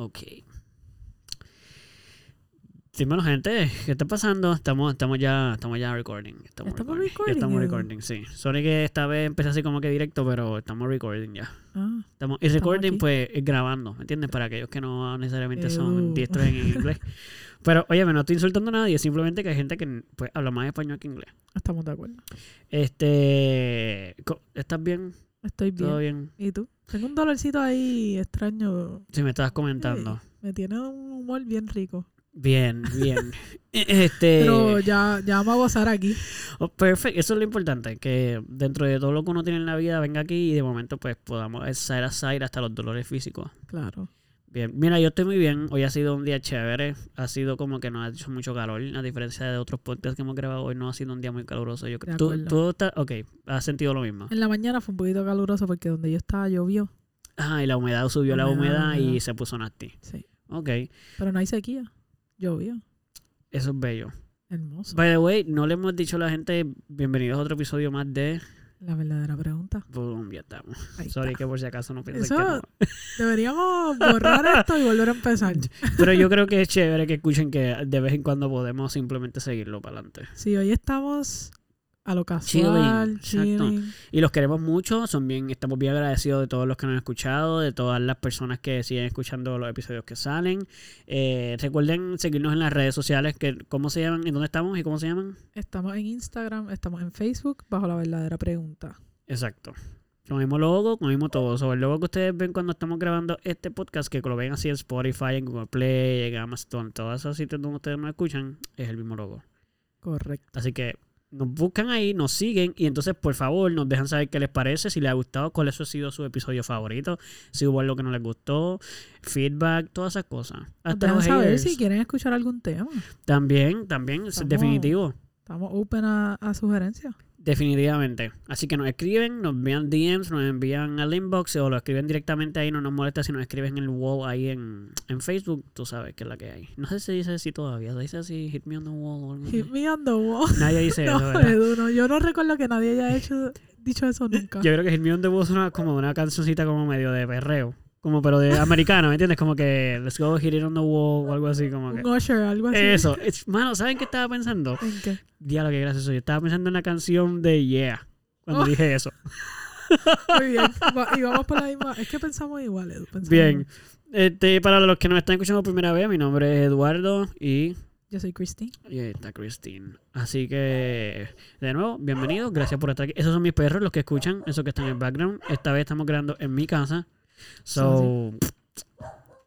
Ok. Dímelo, gente, ¿qué está pasando? Estamos, estamos ya, estamos ya recording. Estamos, ¿Estamos recording. Recording, estamos recording, sí. Sorry que esta vez empecé así como que directo, pero estamos recording ya. Ah, Estamos, y recording, aquí. pues, es grabando, ¿me entiendes? Para aquellos que no necesariamente son diestros en inglés. Pero, oye, no estoy insultando a nadie, simplemente que hay gente que pues, habla más español que inglés. estamos de acuerdo. Este. ¿Estás bien? Estoy bien. ¿Todo bien? ¿Y tú? Tengo un dolorcito ahí extraño. Si me estabas comentando. Me tiene un humor bien rico. Bien, bien. este. Pero ya, ya vamos a gozar aquí. Oh, perfecto, eso es lo importante, que dentro de todo lo que uno tiene en la vida venga aquí y de momento pues podamos side a side hasta los dolores físicos. Claro. Bien, mira, yo estoy muy bien, hoy ha sido un día chévere, ha sido como que no ha hecho mucho calor, a diferencia de otros podcasts que hemos grabado hoy no ha sido un día muy caluroso, yo creo. ¿Tú, tú estás, ok, has sentido lo mismo. En la mañana fue un poquito caluroso porque donde yo estaba llovió. Ah, y la humedad subió la Humedad, humedad y se puso nasty. Sí. Ok, Pero no hay sequía. Llovió. eso es bello. Hermoso. By the way, no le hemos dicho a la gente bienvenidos a otro episodio más de... La verdadera pregunta. Boom, ya estamos. Sorry que por si acaso no piensen Eso- que no. Deberíamos borrar esto y volver a empezar. Pero yo creo que es chévere que escuchen que de vez en cuando podemos simplemente seguirlo para adelante. Sí, hoy estamos a lo casual, Chilling, exacto. chilling. Y los queremos mucho, son bien, estamos bien agradecidos de todos los que nos han escuchado, de todas las personas que siguen escuchando los episodios que salen. Eh, recuerden seguirnos en las redes sociales, que ¿cómo se llaman? ¿En dónde estamos y cómo se llaman? Estamos en Instagram, estamos en Facebook, bajo la verdadera pregunta. Exacto. Con el mismo logo, con el mismo todo. Sobre el logo que ustedes ven cuando estamos grabando este podcast, que lo ven así en Spotify, en Google Play, en Amazon, todos esos sitios donde ustedes nos escuchan, es el mismo logo. Correcto. Así que nos buscan ahí, nos siguen y entonces por favor nos dejan saber qué les parece, si les ha gustado, cuál ha sido su episodio favorito, si hubo algo que no les gustó, feedback, todas esas cosas. Hasta dejan saber si quieren escuchar algún tema. También, también, es Estamos- definitivo. Estamos open a, a sugerencias. Definitivamente. Así que nos escriben, nos envían DMs, nos envían al inbox o lo escriben directamente ahí, no nos molesta si nos escriben en el wall ahí en, en Facebook, tú sabes que es la que hay. No sé si dice así todavía, se dice así, hit me on the wall o algo así. Hit me on the wall. Nadie dice eso, No, ¿verdad? Edu, no, yo no recuerdo que nadie haya hecho, dicho eso nunca. Yo creo que Hit Me on the Wall suena como una cancioncita como medio de perreo. Como pero de americano, ¿me entiendes? Como que Let's go hit it on the wall o algo así como que. Algo así. Eso. Es- mano, ¿saben qué estaba pensando? ¿En qué? Diablo, qué gracioso. Yo estaba pensando en la canción de Yeah. Cuando Oh. dije eso. Muy bien. Y vamos por la misma. Es que pensamos igual, Edu. pensamos Bien. Este, para los que nos están escuchando por primera vez, mi nombre es Eduardo y, Yo soy Christine. y ahí está Christine. Así que, de nuevo, bienvenidos. Gracias por estar aquí. Esos son mis perros, los que escuchan, esos que están en el background. Esta vez estamos grabando en mi casa. So,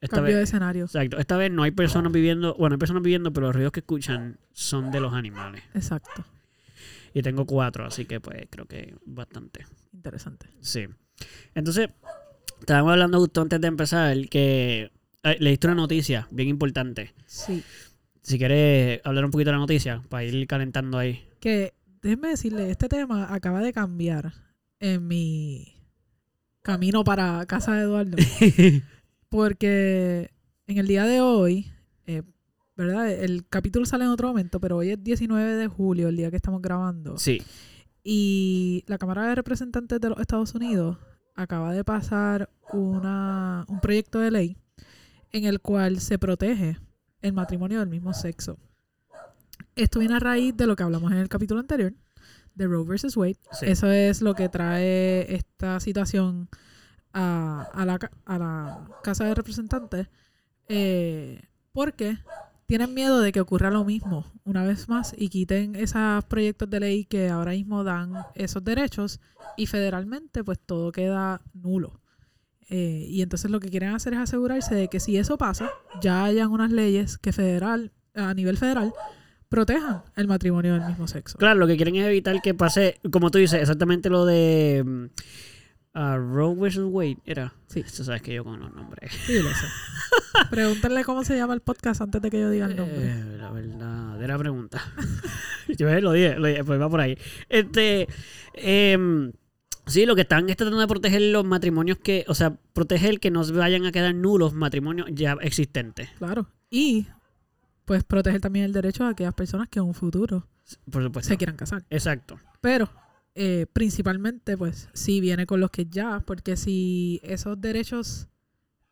esta Cambio vez, de escenario. Exacto. Esta vez no hay personas viviendo, bueno, hay personas viviendo, pero los ruidos que escuchan son de los animales. Exacto. Y tengo cuatro, así que pues creo que bastante. Interesante. Sí. Entonces, estábamos hablando justo antes de empezar que eh, leíste una noticia bien importante. Sí. Si quieres hablar un poquito de la noticia, para ir calentando ahí. Que, déjenme decirle, este tema acaba de cambiar en mi camino para casa de Eduardo. Porque en el día de hoy, eh, ¿verdad? El capítulo sale en otro momento, pero hoy es 19 de julio, el día que estamos grabando. sí. Y la Cámara de Representantes de los Estados Unidos acaba de pasar una, un proyecto de ley en el cual se protege el matrimonio del mismo sexo. Esto viene a raíz de lo que hablamos en el capítulo anterior, de Roe versus Wade. Sí. Eso es lo que trae esta situación a, a la, a la Casa de Representantes, eh, porque tienen miedo de que ocurra lo mismo una vez más y quiten esos proyectos de ley que ahora mismo dan esos derechos y federalmente pues todo queda nulo. Eh, y entonces lo que quieren hacer es asegurarse de que si eso pasa, ya hayan unas leyes que federal, a nivel federal, protejan el matrimonio del mismo sexo. Claro, lo que quieren es evitar que pase, como tú dices, exactamente lo de ah, Roe vs. Wade. Era. Sí. Tú sabes que yo con los nombres. Sí, lo sé. Pregúntenle cómo se llama el podcast antes de que yo diga el nombre. Eh, la verdadera pregunta. Yo eh, lo dije, lo dije, pues va por ahí. Este, em, sí, lo que están es tratando de proteger los matrimonios que, o sea, proteger que no vayan a quedar nulos matrimonios ya existentes. Claro. Y pues proteger también el derecho a aquellas personas que en un futuro Por supuesto. se quieran casar. Exacto. Pero eh, principalmente, pues, sí viene con los que ya, porque si esos derechos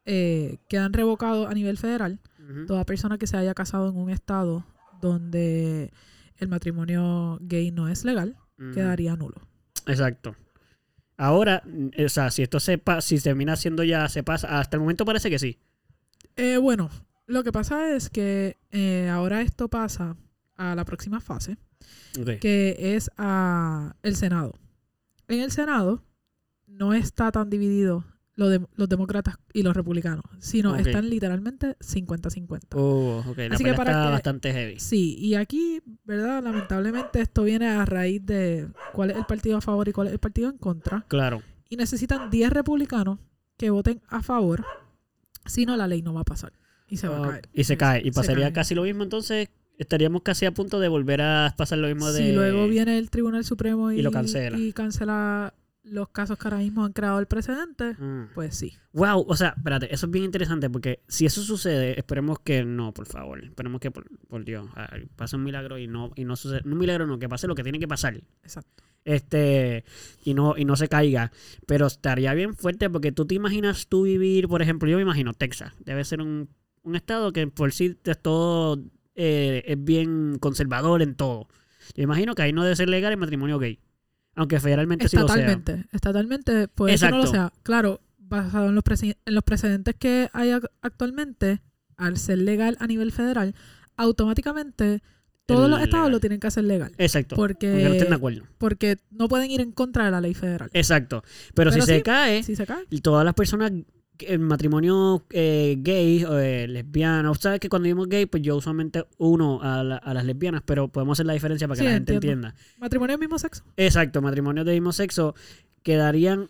eh, quedan revocados a nivel federal. Toda persona que se haya casado en un estado donde el matrimonio gay no es legal, quedaría nulo. Exacto. Ahora, o sea, si esto se pa- si termina haciendo ya, se pasa. Hasta el momento parece que sí. Eh, bueno, lo que pasa es que eh, ahora esto pasa a la próxima fase, que es a el Senado. En el Senado no está tan dividido lo de, los demócratas y los republicanos, sino están literalmente 50-50. Oh, ok. La Así que para está que- bastante heavy. Sí, y aquí, ¿verdad? Lamentablemente esto viene a raíz de cuál es el partido a favor y cuál es el partido en contra. Claro. Y necesitan 10 republicanos que voten a favor, si no la ley no va a pasar. Y se va a Ok. caer. Y se cae. Y pasaría cae. casi lo mismo. Entonces, estaríamos casi a punto de volver a pasar lo mismo de. Si luego viene el Tribunal Supremo y, y lo cancela. y cancela los casos que ahora mismo han creado el precedente, Mm. pues sí. Wow, o sea, espérate, eso es bien interesante porque si eso sucede, esperemos que no, por favor. Esperemos que, por, por Dios, ah, pase un milagro y no, y no suceda. Un milagro no, que pase lo que tiene que pasar. Exacto. Este, y no, y no se caiga. Pero estaría bien fuerte porque tú te imaginas tú vivir, por ejemplo, yo me imagino Texas. Debe ser un, un estado que por sí es todo, eh, es bien conservador en todo. Yo imagino que ahí no debe ser legal el matrimonio gay. Aunque federalmente sí lo sea. Estatalmente. Estatalmente, puede que no lo sea. Claro, basado en los, en los precedentes que hay ac- actualmente, al ser legal a nivel federal, automáticamente todos El los estados legal. lo tienen que hacer legal. Exacto. Porque- no estén de acuerdo. Porque no pueden ir en contra de la ley federal. Exacto. Pero, Pero si se cae, Si se cae. y todas las personas en matrimonio eh, gay o eh, lesbiana, sabes que cuando dimos gay, pues yo usualmente uno a, la- a las lesbianas, pero podemos hacer la diferencia para que Sí, la gente entiendo. entienda. Matrimonio del mismo sexo. Exacto, matrimonios de mismo sexo quedarían.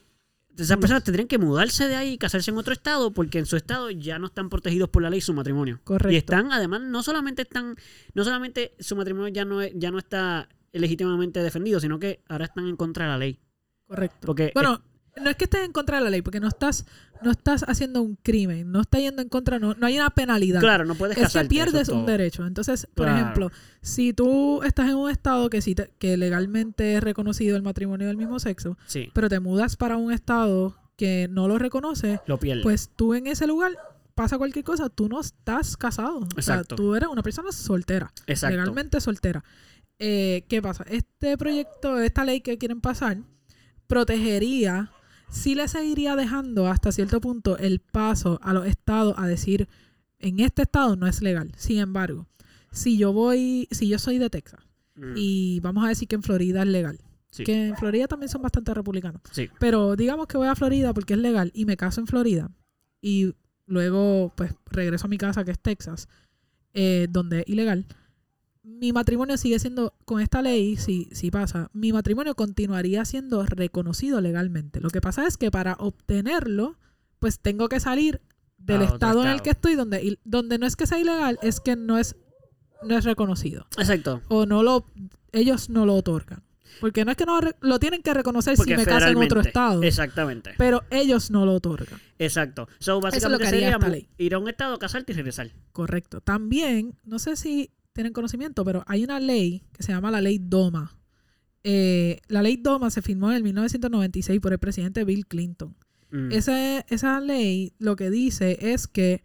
Esas personas tendrían que mudarse de ahí y casarse en otro estado porque en su estado ya no están protegidos por la ley su matrimonio. Correcto. Y están, además, no solamente están, no solamente su matrimonio ya no, es- ya no está legítimamente defendido, sino que ahora están en contra de la ley. Correcto. Porque Bueno, no es que estés en contra de la ley, porque no estás, no estás haciendo un crimen, no estás yendo en contra, no, no hay una penalidad. claro, no puedes es que casarte. pierdes es un todo. derecho. Entonces, por Claro. ejemplo, si tú estás en un estado que, sí te- que legalmente es reconocido el matrimonio del mismo sexo, Sí, pero te mudas para un estado que no lo reconoce, lo pierdes. pues tú en ese lugar pasa cualquier cosa, tú no estás casado. O sea, Exacto. tú eres una persona soltera, Exacto. legalmente soltera. Eh, ¿Qué pasa? Este proyecto, esta ley que quieren pasar, protegería, sí le seguiría dejando hasta cierto punto el paso a los estados a decir, en este estado no es legal. Sin embargo, si yo voy, si yo soy de Texas Mm, y vamos a decir que en Florida es legal, sí, que en Florida también son bastante republicanos. sí. Pero digamos que voy a Florida porque es legal y me caso en Florida y luego pues regreso a mi casa que es Texas, eh, donde es ilegal. Mi matrimonio sigue siendo, con esta ley, si, si pasa, mi matrimonio continuaría siendo reconocido legalmente. Lo que pasa es que para obtenerlo, pues tengo que salir del estado, en el que estoy, donde, donde no es que sea ilegal, es que no es, no es reconocido. Exacto. O no lo, ellos no lo otorgan. Porque no es que no lo tienen que reconocer Porque si me caso en otro estado. Exactamente. Pero ellos no lo otorgan. Exacto. So, básicamente sería ir a un estado, casarte y regresar. Correcto. También, no sé si tienen conocimiento, pero hay una ley que se llama la ley DOMA. Eh, la ley DOMA se firmó en el 1996 por el presidente Bill Clinton. Mm. Ese- esa ley lo que dice es que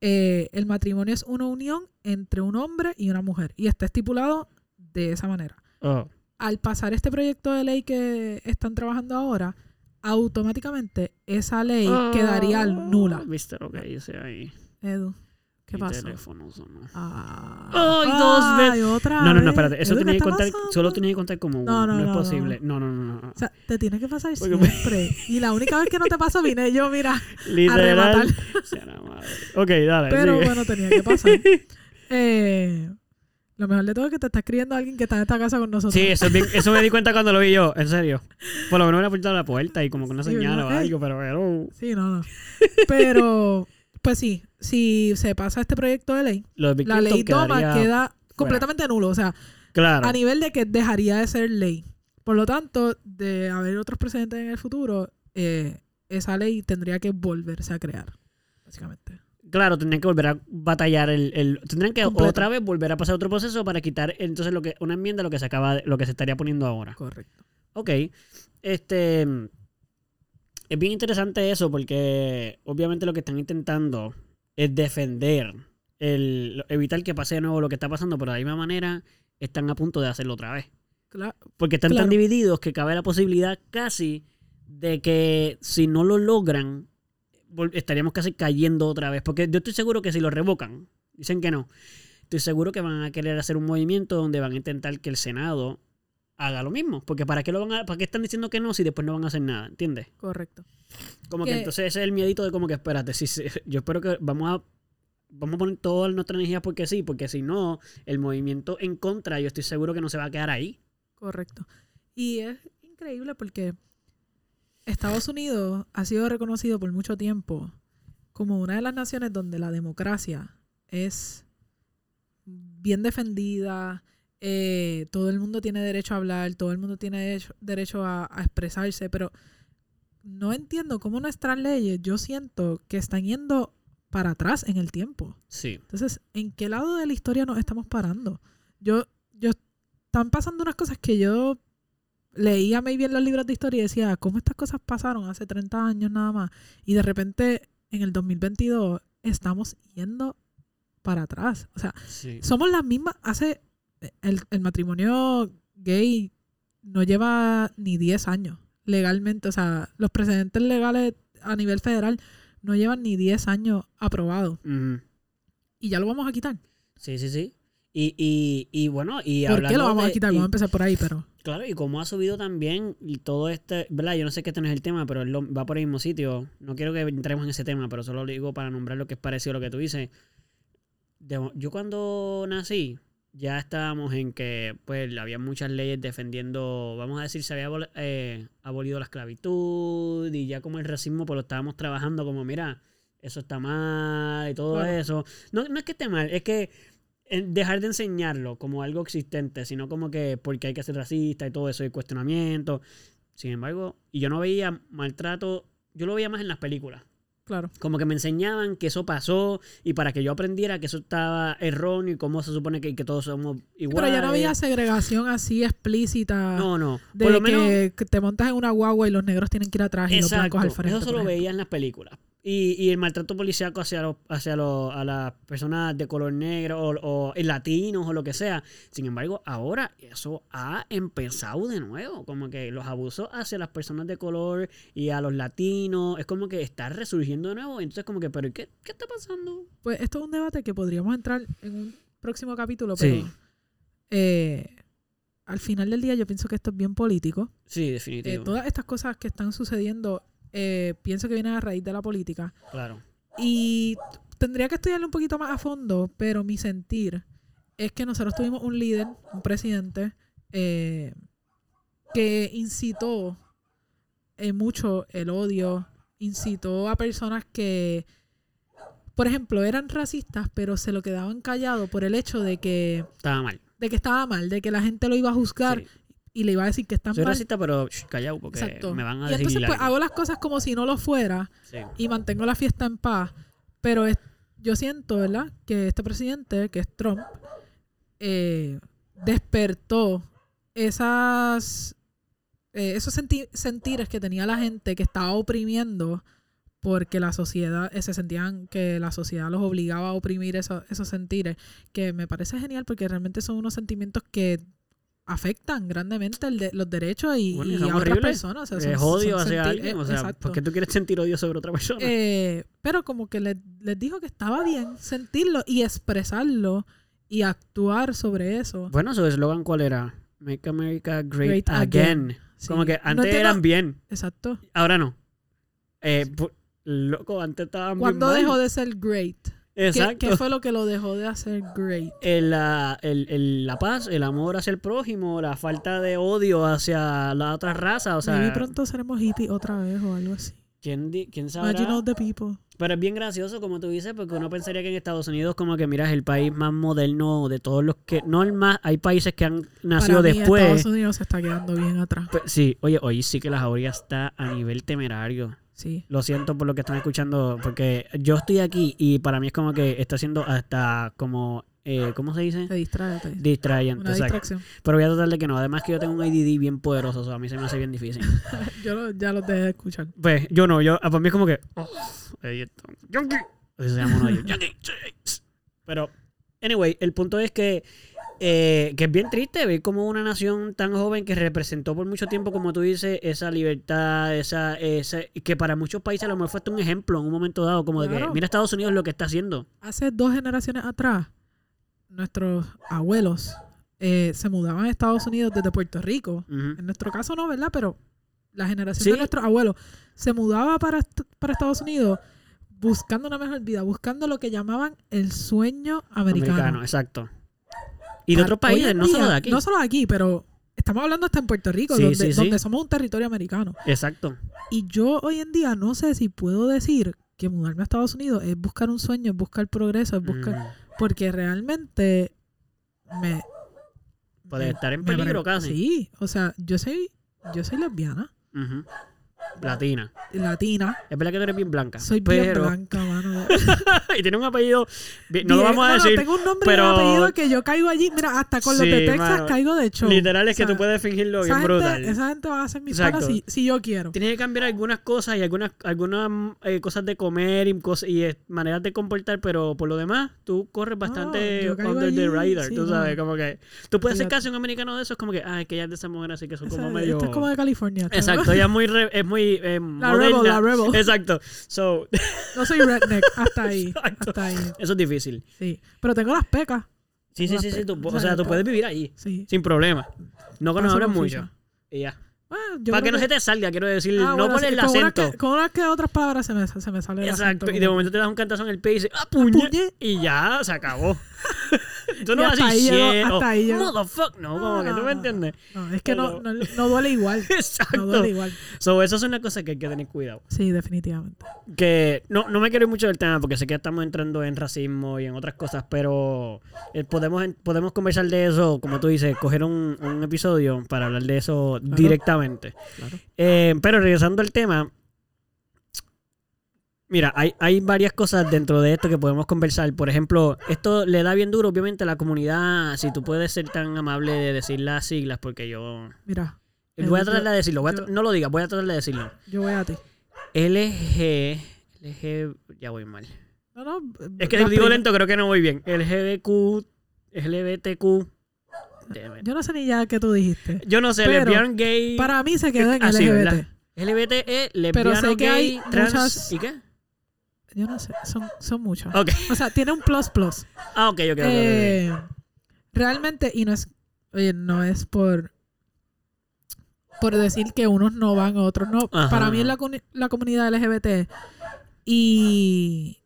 eh, el matrimonio es una unión entre un hombre y una mujer. Y está estipulado de esa manera. Oh, Al pasar este proyecto de ley que están trabajando ahora, automáticamente esa ley quedaría Oh, nula. ¿Viste lo que hice ahí? Edu, ¿qué pasó? teléfono sonó. Ah. ¡Ay, dos veces! Ay, otra No, no, no, espérate. Eso Edu, ¿qué tenía que contar, pasando? solo tenía que contar como uno. No, no, es no, posible. No, no, no. no. O sea, te tiene que pasar Porque me- siempre. Y la única vez que no te pasó vine yo, mira. Literal. la madre. Ok, dale. Pero sigue. bueno, tenía que pasar. Eh, lo mejor de todo es que te está escribiendo alguien que está en esta casa con nosotros. Sí, eso, es bien- eso me di cuenta cuando lo vi yo, en serio. Por lo menos me apuntado a la puerta y como con una Sí, señal o algo, pero hello. Sí, no, no. Pero, pues sí, si se pasa este proyecto de ley, Lo de Bill la ley DOMA quedaría queda completamente nulo. O sea, Claro. a nivel de que dejaría de ser ley. Por lo tanto, de haber otros precedentes en el futuro, eh, esa ley tendría que volverse a crear, básicamente. Claro, tendrían que volver a batallar el, el- tendrían que Completo. otra vez volver a pasar otro proceso para quitar entonces lo que una enmienda lo que se acaba de- lo que se estaría poniendo ahora. Correcto. Ok. Este es bien interesante eso porque obviamente lo que están intentando es defender, el, evitar que pase de nuevo lo que está pasando, pero de la misma manera están a punto de hacerlo otra vez. Cla- Porque están Claro. tan divididos que cabe la posibilidad casi de que si no lo logran, estaríamos casi cayendo otra vez. Porque yo estoy seguro que si lo revocan, dicen que no, estoy seguro que van a querer hacer un movimiento donde van a intentar que el Senado haga lo mismo. Porque ¿para qué, lo van a, ¿para qué están diciendo que no si después no van a hacer nada? ¿Entiendes? Correcto. Como que Que- entonces ese es el miedito de como que espérate, si, yo espero que vamos a vamos a poner toda nuestra energía porque sí, porque si no, el movimiento en contra, yo estoy seguro que no se va a quedar ahí. Correcto. Y es increíble porque Estados Unidos ha sido reconocido por mucho tiempo como una de las naciones donde la democracia es bien defendida, eh, todo el mundo tiene derecho a hablar, todo el mundo tiene derecho, derecho a, a expresarse, pero no entiendo cómo nuestras leyes, yo siento que están yendo para atrás en el tiempo. Sí. Entonces, ¿en qué lado de la historia nos estamos parando? Yo, yo, están pasando unas cosas que yo leía maybe en los libros de historia y decía, ¿cómo estas cosas pasaron hace 30 años nada más? Y de repente, en el 2022, estamos yendo para atrás. O sea, Sí. somos las mismas, hace, el, el matrimonio gay no lleva ni 10 años legalmente. O sea, los precedentes legales a nivel federal no llevan ni 10 años aprobados. Y ya lo vamos a quitar. Sí, sí, sí. Y, y, y bueno, y ¿Por qué lo vamos a de- quitar? y- Vamos a empezar por ahí, pero. Claro, y como ha subido también y todo este, ¿verdad? Yo no sé que este no es el tema, pero él va por el mismo sitio. No quiero que entremos en ese tema, pero solo lo digo para nombrar lo que es parecido a lo que tú dices. De- yo cuando nací, ya estábamos en que, pues, había muchas leyes defendiendo, vamos a decir, se había abol- eh, abolido la esclavitud y ya como el racismo, pues lo estábamos trabajando como, mira, eso está mal y todo eso. No, no es que esté mal, es que eh, dejar de enseñarlo como algo existente, sino como que porque hay que ser racista y todo eso y cuestionamiento. Sin embargo, y yo no veía maltrato, yo lo veía más en las películas. Claro. Como que me enseñaban que eso pasó y para que yo aprendiera que eso estaba erróneo y cómo se supone que, que todos somos iguales. pero ya no había segregación así explícita. No, no. De Por lo que, menos. te montas en una guagua y los negros tienen que ir atrás y los blancos al frente. Eso por ejemplo. veía en las películas. Y, y el maltrato policíaco hacia, los, hacia los, a las personas de color negro o, o latinos o lo que sea. Sin embargo, ahora eso ha empezado de nuevo. Como que los abusos hacia las personas de color y a los latinos es como que está resurgiendo de nuevo. Entonces, como que, ¿pero qué, qué está pasando? Pues esto es un debate que podríamos entrar en un próximo capítulo, pero Sí. eh, al final del día yo pienso que esto es bien político. Sí, Eh, definitivo. todas estas cosas que están sucediendo eh, pienso que vienen a raíz de la política. Claro. Y tendría que estudiarlo un poquito más a fondo, pero mi sentir es que nosotros tuvimos un líder, un presidente, eh, que incitó eh, mucho el odio, incitó a personas que, por ejemplo, eran racistas, pero se lo quedaban callados por el hecho de que, Estaba mal. de que estaba mal, de que la gente lo iba a juzgar Sí. Y le iba a decir que está Soy mal. racista, pero shh, callado porque Exacto. me van a y decir entonces pues algo. hago las cosas como si no lo fuera Sí. y mantengo la fiesta en paz. Pero es- yo siento, ¿verdad? Que este presidente, que es Trump, eh, despertó esas, eh, esos senti- sentires que tenía la gente que estaba oprimiendo porque la sociedad, eh, se sentían que la sociedad los obligaba a oprimir eso- esos sentires, que me parece genial porque realmente son unos sentimientos que afectan grandemente el de- los derechos y, Bueno, y a otras personas. o sea, es odio son hacia sentir- alguien. O sea, exacto. ¿por qué tú quieres sentir odio sobre otra persona? Eh, pero como que le- les dijo que estaba bien sentirlo y expresarlo y actuar sobre eso. Bueno, su eslogan, ¿cuál era? Make America Great, Great Again. again. Sí. Como que No antes eran bien, Exacto. ahora no. Eh, loco, antes estaban bien ¿Cuándo mal. dejó de ser great? ¿Qué, Exacto. qué fue lo que lo dejó de hacer great? El, la, el- el- la paz, el amor hacia el prójimo, la falta de odio hacia la otra raza. O sea, Maybe pronto seremos hippies otra vez o algo así. ¿quién, quién all the people. Pero es bien gracioso, como tú dices, porque uno pensaría que en Estados Unidos, como que mira, es el país más moderno de todos los que. No el más. Hay países que han nacido Para mí, después. Estados Unidos se está quedando bien atrás. Pe- Sí, oye, hoy sí que la jauría está a nivel temerario. Sí. Lo siento por lo que están escuchando, porque yo estoy aquí y para mí es como que está siendo hasta como eh, ¿cómo se dice? Te distrae. te- Distrayente, Una distracción. Pero voy a tratar de que no. Además que yo tengo un ADD bien poderoso, o sea, a mí se me hace bien difícil. Yo lo- ya lo dejé de escuchar. Pues yo no, yo, para mí es como que. oh, se llama uno de ellos. Pero, anyway, el punto es que. Eh, que es bien triste ver como una nación tan joven que representó por mucho tiempo, como tú dices, esa libertad, esa, esa que para muchos países a lo mejor fue hasta un ejemplo en un momento dado, como de que mira Estados Unidos lo que está haciendo. Hace dos generaciones atrás, nuestros abuelos eh, se mudaban a Estados Unidos desde Puerto Rico. En nuestro caso no, ¿verdad? Pero la generación Sí. de nuestros abuelos se mudaba para, para Estados Unidos buscando una mejor vida, buscando lo que llamaban el sueño americano. Americano, exacto. Y de otros hoy países, no solo de aquí. No solo de aquí, pero estamos hablando hasta en Puerto Rico, Sí, donde, sí, sí. donde somos un territorio americano. Exacto. Y yo hoy en día no sé si puedo decir que mudarme a Estados Unidos es buscar un sueño, es buscar progreso, es buscar... Mm. Porque realmente me... Puede estar en peligro casi. Sí, o sea, yo soy, yo soy lesbiana. Latina. latina, Es verdad que tú eres bien blanca. soy bien pero... blanca, mano. y tiene un apellido. bien- no lo vamos a no, decir. tengo un nombre pero- y un apellido que yo caigo allí. Mira, hasta con los Sí, de Texas mano. caigo de show. Literal es que O sea, tú puedes fingirlo bien gente, brutal. Esa gente va a hacer mis panas si, si yo quiero. Tienes que cambiar algunas cosas y algunas, algunas eh, cosas de comer y, cosas, y eh, maneras de comportar, pero por lo demás, tú corres bastante under the allí, radar. sí, tú no. sabes, como que. Tú puedes Fíjate. casi un americano de esos, como que, ah, que ella es de esa mujer, así que son como medio. Esto es como de California. Exacto, ella es muy, re- es muy eh, La rebel, la rebel. Exacto. So, No soy redneck. Hasta ahí. Exacto. Hasta ahí. eso es difícil. Sí. Pero tengo las pecas. Sí, sí, sí, sí. tú- o sea, tú puedes vivir ahí, Sí. sin problema. No que nos hablen mucho. Y ya. Bueno, yo Para que no se te salga, quiero decir, Ah, no bueno, poner el con acento. que- Con unas que otras palabras se me, se me sale el Exacto, acento y de momento te das un cantazo en el pie y dices, ¡ah, puñe! puñe. Y ya, se acabó. Tú no vas a decir shit hasta ahí llegó. motherfuck. No, como No, que no, tú me no, entiendes. No, es que no, no, no duele igual. No Exacto. duele igual. So, eso es una cosa que hay que tener cuidado. Sí, definitivamente. Que no, no me quiero ir mucho del tema porque sé que estamos entrando en racismo y en otras cosas, pero eh, podemos, podemos conversar de eso, como tú dices, coger un, un episodio para hablar de eso Claro. directamente. Claro. Eh, pero regresando al tema, mira, hay, hay varias cosas dentro de esto que podemos conversar. Por ejemplo, esto le da bien duro, obviamente, a la comunidad. Si tú puedes ser tan amable de decir las siglas, porque yo. Mira, Voy a tratar de decirlo. voy a yo- tra- no lo digas, voy a tratar de decirlo. yo voy a ti. LG. LG. Ya voy mal. No, no. Es que digo lento, creo que no voy bien. Damn it. Yo no sé ni ya qué tú dijiste. Yo no sé, lesbian, gay. Para mí se quedó en Así, LGBT. ¿verdad? LGBT, lesbiano, Pero sé que gay, hay trans. muchas- ¿Y qué? Yo no sé, son, son muchos. O sea, tiene un plus plus. Ah, ok, ok, ok. ok, ok. Eh, realmente, y no es, oye, no es por por decir que unos no van, otros no. Ajá, Para mí es la, la comunidad LGBT. Y,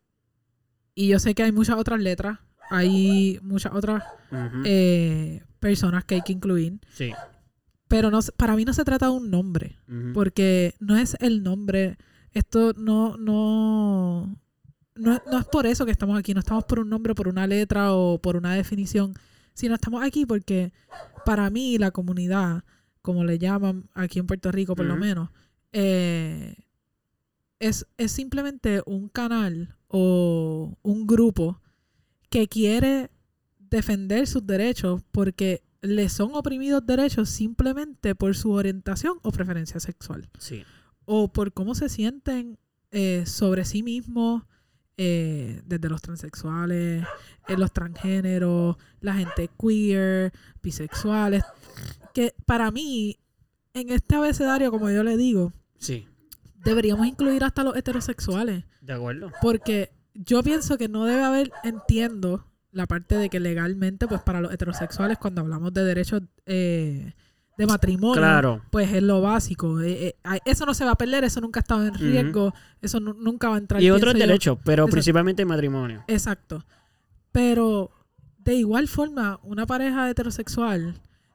y yo sé que hay muchas otras letras. Hay muchas otras eh, personas que hay que incluir. sí. Pero no, para mí no se trata de un nombre. Porque no es el nombre. Esto no, no, no, no es por eso que estamos aquí. No estamos por un nombre, por una letra o por una definición. Sino estamos aquí porque para mí la comunidad, como le llaman aquí en Puerto Rico por lo menos, eh, es, es simplemente un canal o un grupo que quiere defender sus derechos porque le son oprimidos derechos simplemente por su orientación o preferencia sexual Sí. O por cómo se sienten eh, sobre sí mismos, eh, desde los transexuales, eh, los transgéneros, la gente queer, bisexuales, que para mí, en este abecedario, como yo le digo, Sí. deberíamos incluir hasta los heterosexuales, De acuerdo. porque yo pienso que no debe haber, entiendo la parte de que legalmente, pues para los heterosexuales, cuando hablamos de derechos eh, de matrimonio, Claro. pues es lo básico. Eh, eh, eso no se va a perder, eso nunca ha estado en riesgo, eso nu- nunca va a entrar. Y otros pienso yo. derechos, pero Exacto. principalmente matrimonio. Exacto. Pero de igual forma, una pareja heterosexual,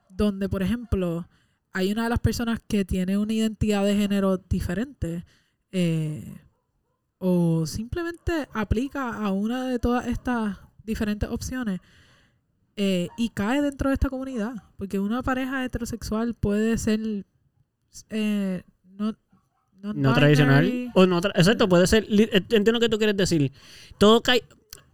donde por ejemplo hay una de las personas que tiene una identidad de género diferente, eh, o simplemente aplica a una de todas estas diferentes opciones, eh, y cae dentro de esta comunidad. Porque una pareja heterosexual puede ser eh, no, No tradicional. O no tra- Exacto, puede ser. eh, Entiendo lo que tú quieres decir. Todo cae.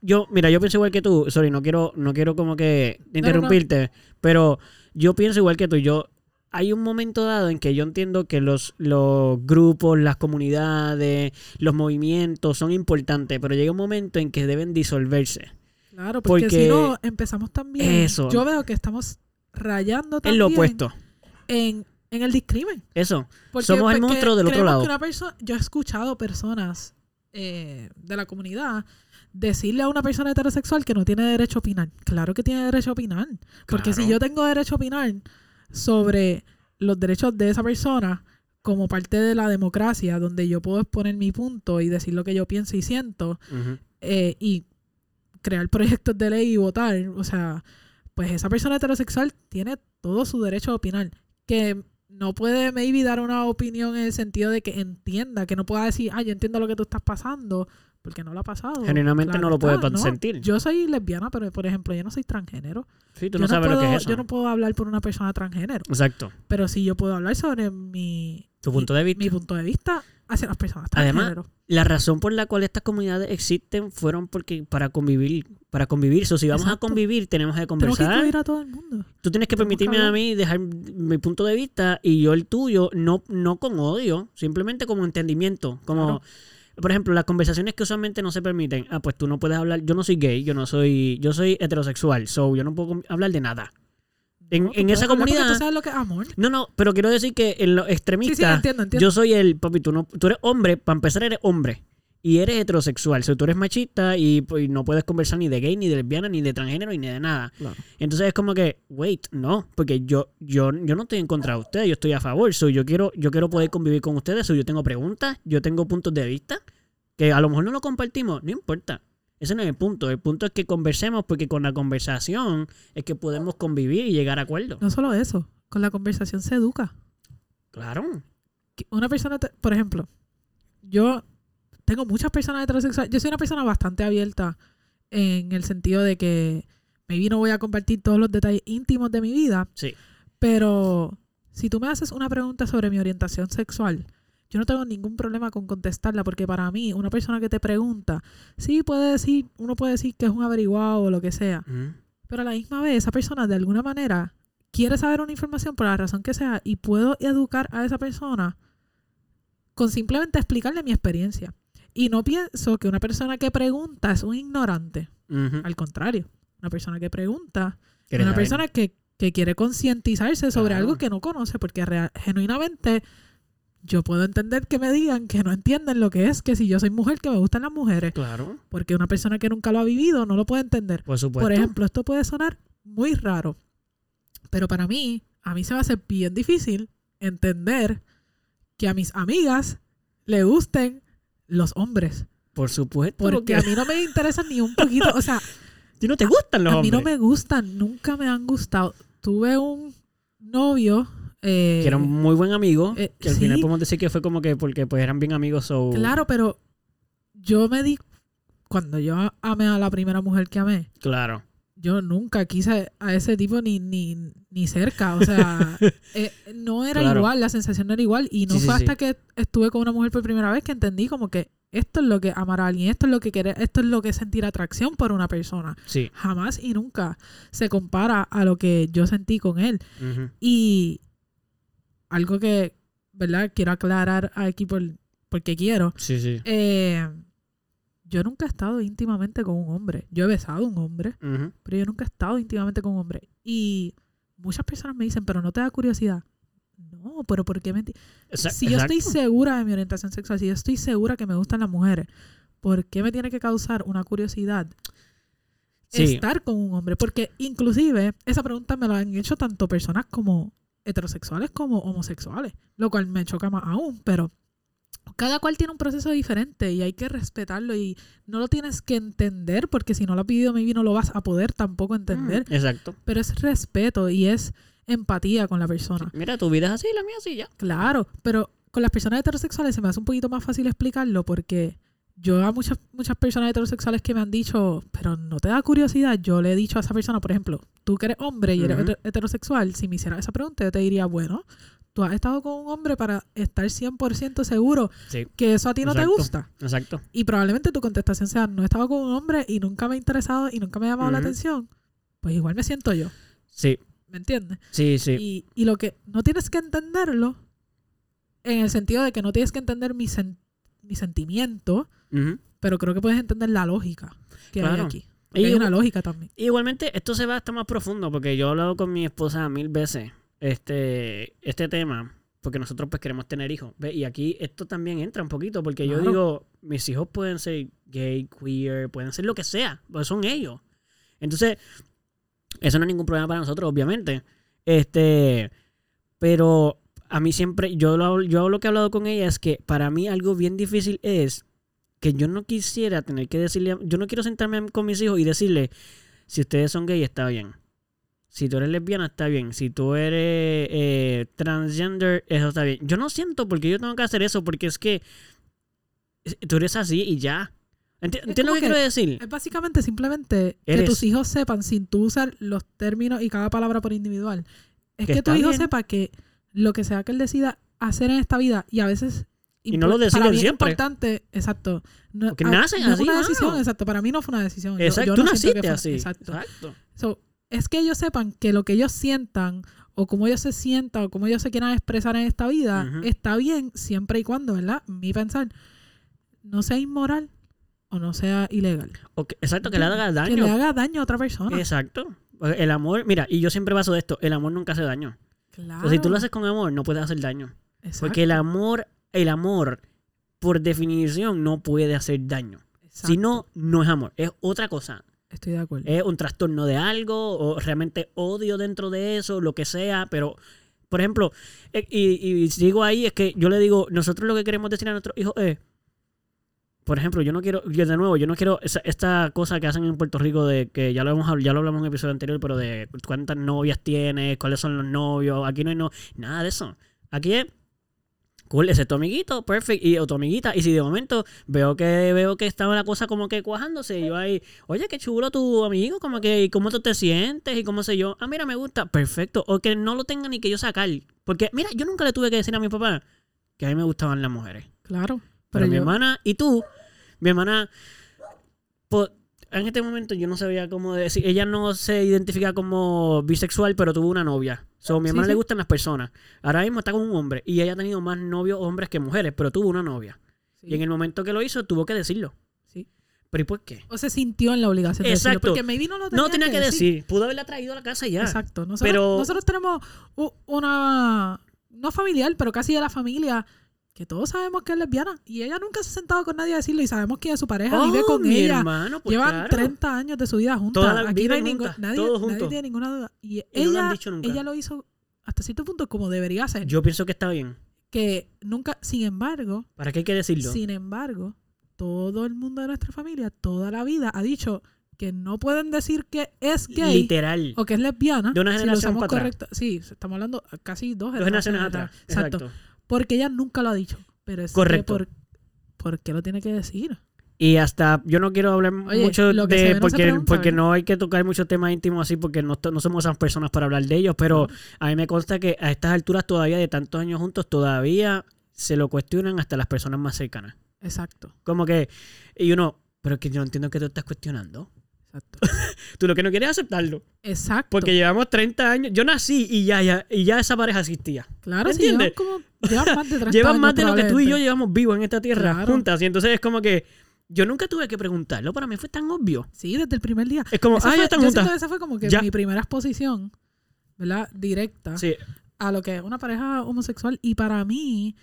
yo, mira, yo pienso igual que tú. Sorry, no quiero, no quiero como que interrumpirte, pero yo pienso igual que tú. Yo, hay un momento dado en que yo entiendo que los, los grupos, las comunidades, los movimientos son importantes, pero llega un momento en que deben disolverse. Claro, porque, si no empezamos también. Eso. Yo veo que estamos rayando también lo opuesto. en, en el discrimen. Eso. Porque- Somos el monstruo del otro lado. que una yo he escuchado personas eh, de la comunidad decirle a una persona heterosexual que no tiene derecho a opinar. Claro que tiene derecho a opinar. Porque si yo tengo derecho a opinar sobre los derechos de esa persona como parte de la democracia, donde yo puedo exponer mi punto y decir lo que yo pienso y siento, eh, y crear proyectos de ley y votar, o sea, pues esa persona heterosexual tiene todo su derecho a opinar. Que no puede maybe dar una opinión en el sentido de que entienda, que no pueda decir, ah, yo entiendo lo que tú estás pasando, porque no lo ha pasado. Genuinamente no lo puede sentir. Yo soy lesbiana, pero por ejemplo, yo no soy transgénero. Sí, tú yo no sabes puedo, lo que es eso. Yo no puedo hablar por una persona transgénero, Exacto. pero sí yo puedo hablar sobre mi, Tu punto de vista. mi punto de vista hacia las personas Además. La razón por la cual estas comunidades existen fueron porque para convivir, para convivir. So, si vamos a convivir, tenemos que que conversar. incluir a todo el mundo. Tú tienes que tenemos que permitirme a mí dejar mi punto de vista y yo el tuyo, no, no con odio, simplemente como entendimiento. Como, Claro. por ejemplo, las conversaciones que usualmente no se permiten. Ah, pues tú no puedes hablar. Yo no soy gay, yo no soy, yo soy heterosexual, so yo no puedo hablar de nada. En- esa comunidad- ¿Tú sabes lo que es amor? No, no, pero quiero decir que en los Sí, sí, extremistas, entiendo, entiendo. yo soy el, papi, tú, no, tú eres hombre, para empezar eres hombre. Y eres heterosexual, o sea, tú eres machista y, pues, no puedes conversar ni de gay, ni de lesbiana, ni de transgénero, ni de nada. Claro. Entonces es como que, wait, no, porque yo, yo, yo no estoy en contra de ustedes, yo estoy a favor. So, yo quiero, yo quiero poder convivir con ustedes, so, yo tengo preguntas, yo tengo puntos de vista, que a lo mejor no lo compartimos, no importa. Ese no es el punto. El punto es que conversemos, porque con la conversación es que podemos convivir y llegar a acuerdos. No solo eso, con la conversación se educa. Claro. Una persona, te- por ejemplo, yo tengo muchas personas heterosexuales. Yo soy una persona bastante abierta en el sentido de que maybe no voy a compartir todos los detalles íntimos de mi vida, Sí. pero si tú me haces una pregunta sobre mi orientación sexual, yo no tengo ningún problema con contestarla, porque para mí, una persona que te pregunta, sí puede decir, uno puede decir que es un averiguado o lo que sea, Ujú. pero a la misma vez esa persona de alguna manera quiere saber una información por la razón que sea y puedo educar a esa persona con simplemente explicarle mi experiencia. Y no pienso que una persona que pregunta es un ignorante. Ujú. Al contrario, una persona que pregunta es ¿Quieres una saber? persona que, que quiere concientizarse sobre Claro. algo que no conoce, porque genuinamente yo puedo entender que me digan que no entienden lo que es que si yo soy mujer, que me gustan las mujeres. Claro, Porque una persona que nunca lo ha vivido no lo puede entender. por supuesto. Por ejemplo, esto puede sonar muy raro, pero para mí, a mí se me hace bien difícil entender que a mis amigas le gusten los hombres. Por supuesto. Porque Porque a mí no me interesan ni un poquito. O sea, a ti no te gustan los a mí no hombres. me gustan, nunca me han gustado. Tuve un novio. Eh, Que era un muy buen amigo. eh, que al sí. final podemos decir que fue como que porque pues eran bien amigos. So... Claro, pero yo me di. Cuando yo amé a la primera mujer que amé, Claro. yo nunca quise a ese tipo ni, ni, ni cerca. O sea, eh, no era Claro. igual, la sensación no era igual. Y no Sí, fue sí. hasta que estuve con una mujer por primera vez que entendí como que esto es lo que amar a alguien, esto es lo que querer, esto es lo que es sentir atracción por una persona. Sí. Jamás y nunca se compara a lo que yo sentí con él. Y algo que, ¿verdad? Quiero aclarar aquí por, porque quiero. Sí, sí. Eh, yo nunca he estado íntimamente con un hombre. Yo he besado a un hombre, pero yo nunca he estado íntimamente con un hombre. Y muchas personas me dicen, pero no te da curiosidad. No, pero ¿por qué mentir? Si yo estoy segura de mi orientación sexual, si yo estoy segura que me gustan las mujeres, ¿por qué me tiene que causar una curiosidad Sí. estar con un hombre? Porque inclusive esa pregunta me la han hecho tanto personas como heterosexuales como homosexuales, lo cual me choca más aún, pero cada cual tiene un proceso diferente y hay que respetarlo y no lo tienes que entender porque si no lo has vivido maybe no lo vas a poder tampoco entender, Mm, Exacto. pero es respeto y es empatía con la persona. Mira, tu vida es así, la mía así, ya. Claro, pero con las personas heterosexuales se me hace un poquito más fácil explicarlo porque yo a muchas, muchas personas heterosexuales que me han dicho, pero no te da curiosidad, yo le he dicho a esa persona, por ejemplo, tú que eres hombre y eres heterosexual, si me hicieras esa pregunta, yo te diría, bueno, tú has estado con un hombre para estar 100% seguro Sí, que eso a ti no te gusta. exacto. Y probablemente tu contestación sea, no he estado con un hombre y nunca me ha interesado y nunca me ha llamado la atención. Pues igual me siento yo, Sí, ¿me entiendes? sí, sí. Y, y lo que no tienes que entenderlo, en el sentido de que no tienes que entender mi, sen- mi sentimiento, Pero creo que puedes entender la lógica que hay aquí. Porque hay Y- una lógica también. Igualmente, esto se va hasta más profundo, porque yo he hablado con mi esposa mil veces este, este tema, porque nosotros pues queremos tener hijos. ¿ve? Y aquí esto también entra un poquito, porque yo digo, mis hijos pueden ser gay, queer, pueden ser lo que sea, pues son ellos. Entonces, eso no es ningún problema para nosotros, obviamente. Este, pero a mí siempre, yo lo, yo lo que he hablado con ella es que para mí algo bien difícil es que yo no quisiera tener que decirle, a- yo no quiero sentarme con mis hijos y decirle, si ustedes son gay está bien. Si tú eres lesbiana está bien. Si tú eres eh, transgender, eso está bien. Yo no siento porque yo tengo que hacer eso, porque es que tú eres así y ya. Enti- ¿Entiendes lo que, que- quiero decir? Es básicamente simplemente que tus hijos sepan, sin tú usar los términos y cada palabra por individual, es Que que, tu hijo bien. sepa que lo que sea que él decida hacer en esta vida, y a veces... Y no lo impor- deciden para mí es siempre. importante, exacto. No, Porque a- nacen no es así, una mano. decisión, exacto. Para mí no fue una decisión. Exacto, yo tú no naciste fue- así. Exacto. Exacto. So, es que ellos sepan que lo que ellos sientan o cómo ellos se sientan o cómo ellos se quieran expresar en esta vida está bien siempre y cuando, ¿verdad? Mi pensar no sea inmoral o no sea ilegal. Exacto, que le haga daño. Que le haga daño a otra persona. Exacto. El amor, mira, y yo siempre baso de esto, el amor nunca hace daño. Claro. O sea, si tú lo haces con amor, no puedes hacer daño. Exacto, Porque el amor, el amor, por definición, no puede hacer daño. exacto. Si no, no es amor. Es otra cosa. Estoy de acuerdo. Es un trastorno de algo, o realmente odio dentro de eso, lo que sea, pero. Por ejemplo, eh, y, y sigo ahí, es que yo le digo, nosotros lo que queremos decir a nuestros hijos es, por ejemplo, yo no quiero, yo de nuevo, yo no quiero esa- esta cosa que hacen en Puerto Rico de que ya lo hemos ya lo hablamos en un episodio anterior, pero de cuántas novias tienes, cuáles son los novios, aquí no hay no, nada de eso. Aquí es cool, ese es tu amiguito, perfect, y o tu amiguita, y si de momento veo que veo que estaba la cosa como que cuajándose, y yo ahí, oye, qué chulo tu amigo, como que, y cómo tú te sientes, y cómo sé yo, ah, mira, me gusta, perfecto, o que no lo tenga ni que yo sacar, porque, mira, yo nunca le tuve que decir a mi papá que a mí me gustaban las mujeres. Claro. Pero, Pero, mi yo- hermana y tú, mi hermana, en este momento yo no sabía cómo decir, ella no se identifica como bisexual, pero tuvo una novia. So, a mi hermana sí. le gustan las personas. Ahora mismo está con un hombre y ella ha tenido más novios hombres que mujeres, pero tuvo una novia. sí, Y en el momento que lo hizo, tuvo que decirlo. sí. ¿Pero y por qué? O se sintió en la obligación de decirlo, Exacto. Porque maybe no lo tenía No tenía que decir. Pudo haberla traído a la casa ya. Exacto. Nosotros, Pero- nosotros tenemos una, no familiar, pero casi de la familia, que todos sabemos que es lesbiana. Y ella nunca se ha sentado con nadie a decirlo y sabemos es su pareja, vive Oh, con mi ella. hermano, pues Llevan claro. 30 años de su vida juntas. Toda la- Aquí no hay ningún- nadie, tiene ninguna duda. Y, Y no ella, dicho nunca. ella lo hizo hasta cierto punto como debería ser. Yo pienso que está bien. que nunca, sin embargo, ¿Para qué hay que decirlo? sin embargo, todo el mundo de nuestra familia, toda la vida, ha dicho que no pueden decir que es gay Literal. o que es lesbiana. De una si lo generación para atrás. Sí, estamos hablando casi dos Dos generaciones atrás. Exacto. Exacto. Porque ella nunca lo ha dicho. Pero es que Correcto. por, ¿por qué lo tiene que decir? Y hasta, yo no quiero hablar Oye, mucho que de, no porque, pregunta, porque ¿verdad? no hay que tocar muchos temas íntimos así, porque no, no somos esas personas para hablar de ellos, pero a mí me consta que a estas alturas todavía, de tantos años juntos, todavía se lo cuestionan hasta las personas más cercanas. Exacto. Como que, y uno, pero que yo no entiendo que tú estás cuestionando. Exacto. Tú lo que no quieres es aceptarlo. Exacto. Porque llevamos 30 años, yo nací y ya, ya, y ya esa pareja existía. claro, sí, como llevan más de 30 Llevan más de lo que tú y yo llevamos vivos en esta tierra Claro. juntas. Y entonces es como que yo nunca tuve que preguntarlo, para mí fue tan obvio. Sí, desde el primer día. Es como, Esa ah, fue- ya están juntas. esa fue como que Ya. mi primera exposición, ¿verdad? Directa Sí, a lo que es una pareja homosexual. Y para mí,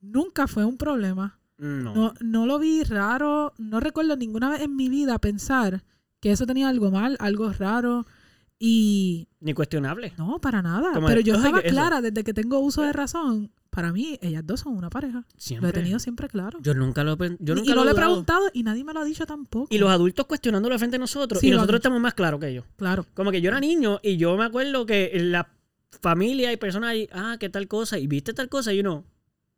nunca fue un problema. no. No, no lo vi raro. No recuerdo ninguna vez en mi vida pensar que eso tenía algo mal, algo raro. Y Ni cuestionable. no, para nada. Pero yo "Ay, estaba ¿qué es eso?" clara desde que tengo uso de razón. Para mí, ellas dos son una pareja. Siempre. Lo he tenido siempre claro. Yo nunca lo yo nunca y no lo he preguntado y nadie me lo ha dicho tampoco. Y los adultos cuestionándolo frente a nosotros. Sí, y nosotros estamos más claros que ellos. Claro. Como que yo era niño y yo me acuerdo que en la familia y personas ahí, ah, que tal cosa, y viste tal cosa, y uno,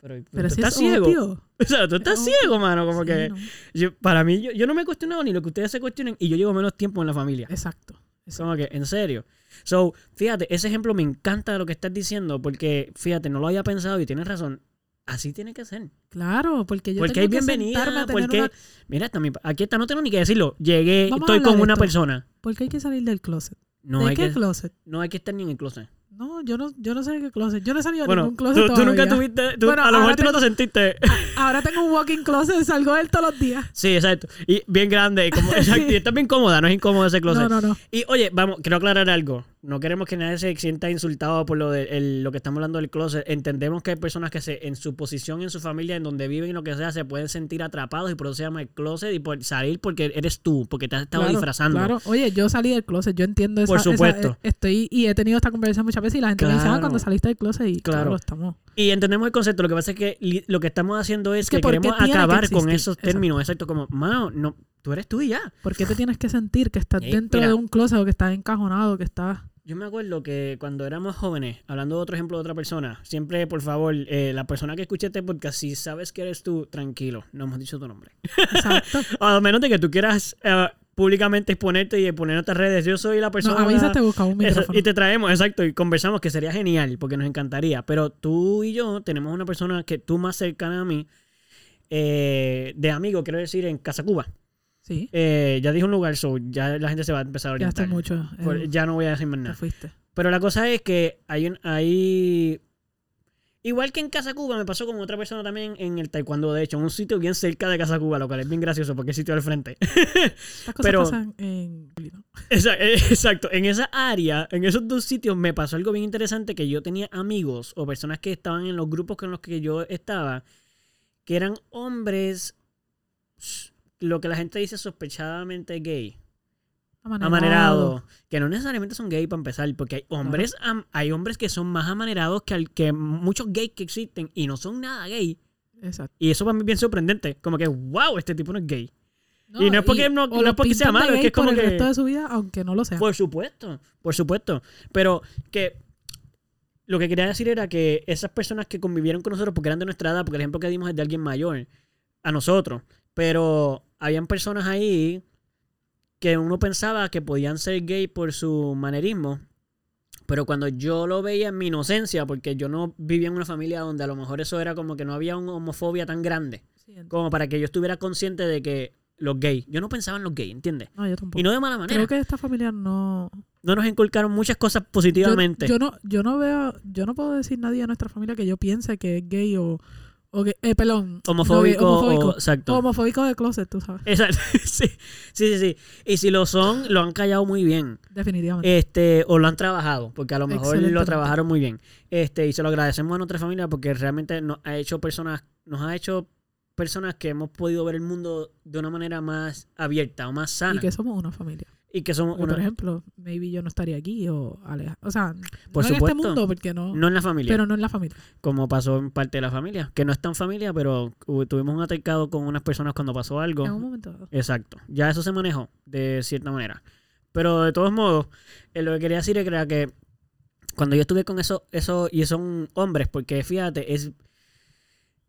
pero, Pero tú si estás es ciego. obvio. O sea, tú estás Es ciego, mano. Como Sí, que no. yo- para mí, yo, yo no me he cuestionado ni lo que ustedes se cuestionen y yo llevo menos tiempo en la familia. Exacto. Exacto. Como que, en serio. So, fíjate, ese ejemplo me encanta de lo que estás diciendo, porque, fíjate, no lo había pensado y tienes razón. Así tiene que ser. Claro, porque yo Porque tengo hay que bienvenida, porque, una- mira, también, aquí está, no tengo ni que decirlo. Llegué, Vamos estoy con una esto. persona. ¿Por qué hay que salir del closet? No ¿De hay, qué que, closet? no hay que estar ni en el closet. No, yo no, yo no sé qué closet. Yo no he salido de Bueno, ningún tú, closet tú nunca todavía. tuviste, tú- Bueno, a lo mejor tú no te sentiste. Ahora tengo un walking closet, salgo de él todos los días. Sí, exacto. Y bien grande. y Como, exacto, y está bien cómoda, no es incómodo ese closet. No, no, no. Y oye, vamos, quiero aclarar algo. No queremos que nadie se sienta insultado por lo de el- lo que estamos hablando del closet. Entendemos que hay personas que se, en su posición, en su familia, en donde viven y lo que sea, se pueden sentir atrapados y por eso se llama el closet y por salir porque eres tú, porque te has estado Claro, disfrazando. Claro, oye, yo salí del closet, yo entiendo esa, Por supuesto. eh, estoy y he tenido esta conversación muchas veces y la gente me dice, ah, Claro. cuando saliste del closet y Claro. claro, estamos. Y entendemos el concepto. Lo que pasa es que lo que estamos haciendo es que que, ¿por qué queremos que acabar con esos términos. Exacto, como, mano, no, tú eres tú y ya. ¿Por qué te tienes que sentir que estás Eh, dentro mira. de un closet o que estás encajonado, que estás... Yo me acuerdo que cuando éramos jóvenes, hablando de otro ejemplo de otra persona, siempre, por favor, eh, la persona que escuche este podcast, si sabes que eres tú, tranquilo, no hemos dicho tu nombre. Exacto. A menos de que tú quieras eh, públicamente exponerte y poner en otras redes. Yo soy la No, persona. avisas, te busca un micrófono. y te traemos, exacto, y conversamos, que sería genial, porque nos encantaría. Pero tú y yo tenemos una persona que tú más cercana a mí, eh, de amigo, quiero decir, en Casa Cuba. Sí, Eh, ya dije un lugar, so ya la gente se va a empezar a ya orientar. mucho. eh, ya no voy a decir más nada. fuiste. Pero la cosa es que hay un, hay igual que en Casa Cuba me pasó con otra persona también en el taekwondo, de hecho, en un sitio bien cerca de Casa Cuba, lo cual es bien gracioso porque es sitio al frente. Estas cosas Pero- pasan en... eh, Exacto, en esa área, en esos dos sitios me pasó algo bien interesante que yo tenía amigos o personas que estaban en los grupos con los que yo estaba, que eran hombres, lo que la gente dice sospechadamente gay. Amanerado. amanerado, que no necesariamente son gay para empezar, porque hay hombres, am- hay hombres que son más amanerados que, al- que muchos gays que existen y no son nada gay. Exacto. Y eso para mí es bien sorprendente, como que, wow, este tipo no es gay. Y no es porque no- o no lo es porque sea malo, es que es como por que- el resto de su vida, aunque no lo sea. Por supuesto, por supuesto. Pero que lo que quería decir era que esas personas que convivieron con nosotros, porque eran de nuestra edad, porque el ejemplo que dimos es de alguien mayor, a nosotros, pero habían personas ahí que uno pensaba que podían ser gay por su manerismo. Pero cuando yo lo veía en mi inocencia, porque yo no vivía en una familia donde a lo mejor eso era como que no había una homofobia tan grande, Sí, como para que yo estuviera consciente de que los gays, yo no pensaba en los gays, ¿entiendes? No, yo tampoco. Y no de mala manera. Creo que esta familia no... No nos inculcaron muchas cosas positivamente. yo no, yo no veo, yo no puedo decir nadie de nuestra familia que yo piense que es gay o, o que, eh, pelón, homofóbico, no, o- homofóbico. exacto. homofóbico de closet, tú sabes, Exacto. sí, sí, sí, sí. Y si lo son, lo han callado muy bien. definitivamente. Este, o lo han trabajado, porque a lo mejor lo trabajaron muy bien. Este, y se lo agradecemos a nuestra familia porque realmente nos ha hecho personas, nos ha hecho personas que hemos podido ver el mundo de una manera más abierta o más sana. y que somos una familia. Y que somos Porque, una, Por ejemplo, maybe yo no estaría aquí o Aleja. O sea, Por no en este mundo porque no, no en la familia. pero no en la familia. como pasó en parte de la familia. Que no es tan familia, pero tuvimos un altercado con unas personas cuando pasó algo. En un momento dado. Exacto. Ya eso se manejó de cierta manera. Pero de todos modos, eh, lo que quería decir era que cuando yo estuve con eso, eso y son hombres, porque fíjate, es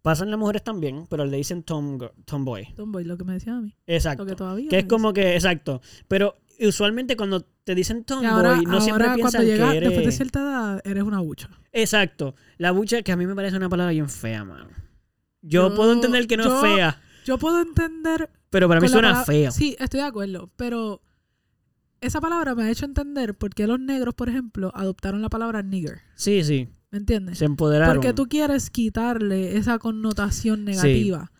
pasan las mujeres también, pero le dicen tom, tomboy. Tomboy, lo que me decían a mí. Exacto. Lo que todavía. Que es como que, exacto. Pero usualmente cuando te dicen tomboy, ahora, no siempre piensan cuando llegas, que eres... después de cierta edad, eres una bucha. Exacto. La bucha, que a mí me parece una palabra bien fea, mano. Yo, Yo- puedo entender que no yo- es fea, Yo puedo entender. pero para mí suena palabra- feo. Sí, estoy de acuerdo. Pero esa palabra me ha hecho entender por qué los negros, por ejemplo, adoptaron la palabra nigger. Sí, sí. ¿Me entiendes? Se empoderaron. Porque tú quieres quitarle esa connotación negativa.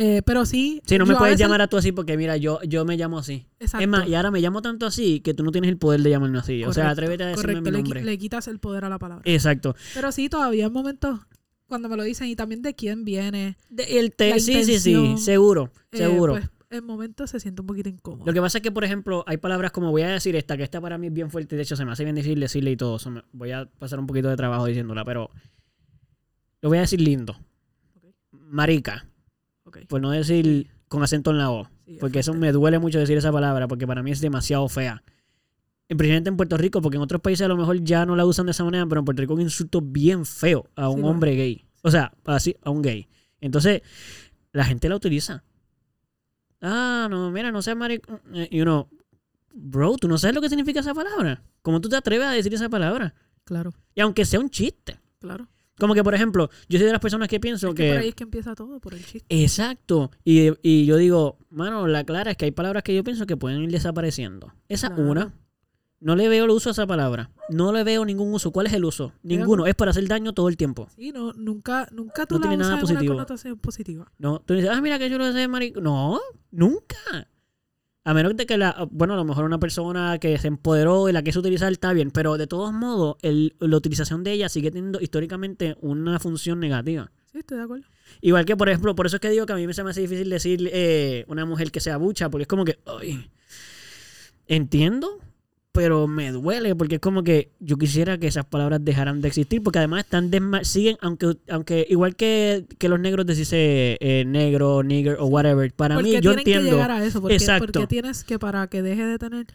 Eh, pero sí. Sí, no me a puedes veces- llamar a tú así porque mira, yo, yo me llamo así. Exacto. Es más, y ahora me llamo tanto así que tú no tienes el poder de llamarme así. o sea, atrévete a decirme correcto, mi nombre. Le, quitas el poder a la palabra. Exacto. Pero sí, todavía hay momentos cuando me lo dicen y también de quién viene. De- el te- La sí, sí, sí, seguro, eh, seguro. pues en momentos se siente un poquito incómodo. Lo que pasa es que, por ejemplo, hay palabras como voy a decir esta, que esta para mí es bien fuerte, de hecho se me hace bien difícil decirle y todo. me- voy a pasar un poquito de trabajo diciéndola, pero lo voy a decir lindo. Marica, Ok, por no decir con acento en la O. sí, Porque eso me duele mucho decir esa palabra, porque para mí es demasiado fea. Principalmente en Puerto Rico, porque en otros países a lo mejor ya no la usan de esa manera, pero en Puerto Rico es un insulto bien feo a un Sí, hombre gay. O sea, así, a un gay. Entonces, la gente la utiliza. Ah, no, mira, no seas marico. Y uno, bro, tú no sabes lo que significa esa palabra. ¿Cómo tú te atreves a decir esa palabra? Claro, Y aunque sea un chiste. claro. Como que, por ejemplo, yo soy de las personas que pienso Es que que... por ahí es que empieza todo, por el chiste. Exacto. Y, y yo digo, mano, la clara es que hay palabras que yo pienso que pueden ir desapareciendo. Esa Claro. una. No le veo el uso a esa palabra. No le veo ningún uso. ¿Cuál es el uso? Ninguno. Es para hacer daño todo el tiempo. Sí, no, nunca, nunca tú No la tiene nada una positivo. positiva. No, tú dices, ah, mira que yo lo sé, marico. No, nunca. A menos de que la, bueno, a lo mejor una persona que se empoderó y la quiso utilizar está bien, pero de todos modos, el- la utilización de ella sigue teniendo históricamente una función negativa. Sí, estoy de acuerdo. Igual que, por ejemplo, por eso es que digo que a mí se me hace difícil decir eh, una mujer que sea bucha, porque es como que, ay, entiendo, pero me duele, porque es como que yo quisiera que esas palabras dejaran de existir, porque además están siguen, aunque, aunque igual que, que los negros decirse eh, negro, nigger o whatever, para porque mí yo tienen que entiendo. llegar a eso. Porque, Exacto. porque tienes que, para que deje de tener,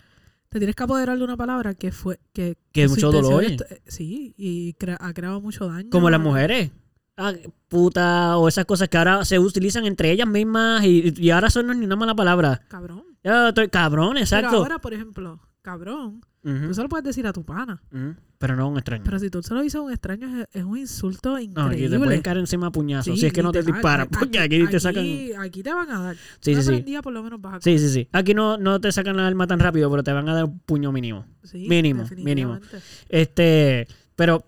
te tienes que apoderar de una palabra que fue, que, Que mucho dolor. es- eh, sí, y crea- ha creado mucho daño. Como las mujeres. Ah, puta, o esas cosas que ahora se utilizan entre ellas mismas y, y ahora son ni una mala palabra. Cabrón. Estoy cabrón, exacto. Pero ahora, por ejemplo, cabrón, Ujú, tú se lo puedes decir a tu pana. Pero no a un extraño. Pero si tú se lo dices a un extraño, es, es un insulto No, increíble. te pueden caer encima a puñazos. Sí, si es que no te disparan, porque aquí, te sacan. Sí, Aquí te van a dar. sí, Una sí. prendida por lo menos vas a Sí, sí, sí. Aquí no, no te sacan el arma tan rápido, pero te van a dar un puño mínimo. Sí, Mínimo, definitivamente. Este, pero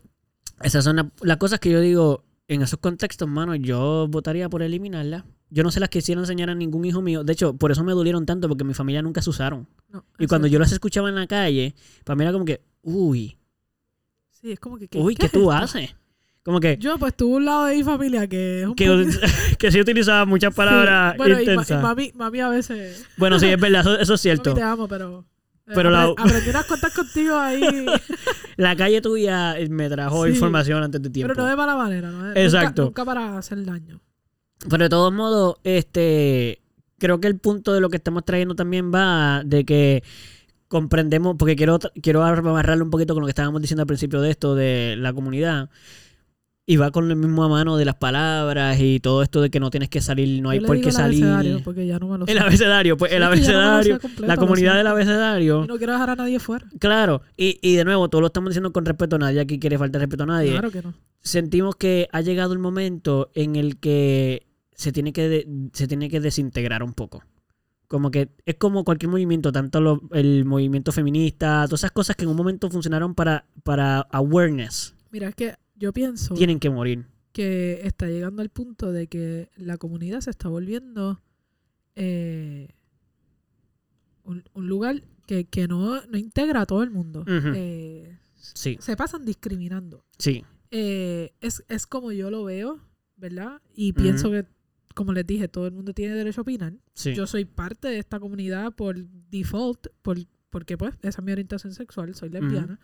esas son la- las cosas que yo digo en esos contextos, mano. Yo votaría por eliminarlas. Yo no se las quisiera enseñar a ningún hijo mío. De hecho, por eso me dolieron tanto, porque mi familia nunca se usaron. No, Y cuando yo las escuchaba en la calle, para mí era como que, uy, Sí, es como que. ¿qué- uy, qué ¿qué es tú esto? haces? Como que, Yo, pues, tuve un lado de mi familia que es un que, poquito- que sí utilizaba muchas palabras Sí. Bueno, y ma- y intensas. mami, mami a veces. Bueno, sí, es verdad, eso, eso es cierto. Mami, te amo, pero. eh, Pero la- apre- Aprendí unas cuantas contigo ahí. La calle tuya me trajo Sí. información antes de tiempo. pero no de mala manera, ¿no? Nunca- Exacto. Nunca, para hacer daño. Pero de todos modos, este, creo que el punto de lo que estamos trayendo también va de que comprendemos, porque quiero, quiero amarrarle un poquito con lo que estábamos diciendo al principio de esto, de la comunidad. Y va con el mismo a mano de las palabras y todo esto de que no tienes que salir, no hay por qué el salir. abecedario, Porque ya no me lo sé. El abecedario, pues Sí, el no abecedario, completo, la comunidad del abecedario. Y no quiero dejar a nadie fuera. Claro, y, y de nuevo, todo lo estamos diciendo con respeto a nadie, aquí quiere faltar respeto a nadie. Claro que no. sentimos que ha llegado el momento en el que se tiene que, de- se tiene que desintegrar un poco. Como que es como cualquier movimiento, tanto lo- el movimiento feminista, todas esas cosas que en un momento funcionaron para, para awareness, Mira, es que yo pienso tienen que morir. que está llegando al punto de que la comunidad se está volviendo eh, un, un lugar que, que no, no integra a todo el mundo. Eh, Sí, se pasan discriminando. sí, Eh, es, es como yo lo veo, ¿verdad? Y pienso que, como les dije, todo el mundo tiene derecho a opinar. sí. Yo soy parte de esta comunidad por default, por, porque pues esa es mi orientación sexual, soy lesbiana.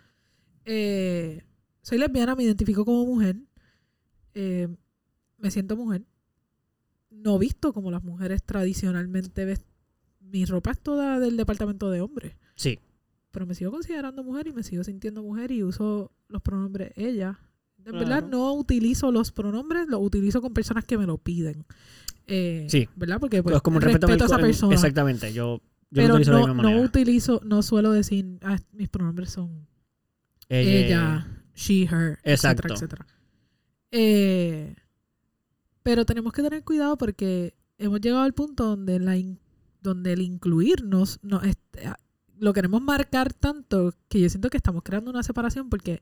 Eh, soy lesbiana, me identifico como mujer, eh, me siento mujer, no visto como las mujeres tradicionalmente ves- Mi ropa es toda del departamento de hombres, sí. pero me sigo considerando mujer y me sigo sintiendo mujer y uso los pronombres ella. En Claro. verdad no utilizo los pronombres, los utilizo con personas que me lo piden. Eh, Sí. ¿Verdad? Porque pues, Es como un respeto, respeto a esa persona. Exactamente, yo, yo Pero utilizo de la no, misma no manera. utilizo, no suelo decir, "Ah, mis pronombres son Ella- ella, she, her, Exacto. etcétera, etcétera. Eh, pero tenemos que tener cuidado porque hemos llegado al punto donde la in- donde el incluirnos no, este, lo queremos marcar tanto que yo siento que estamos creando una separación porque.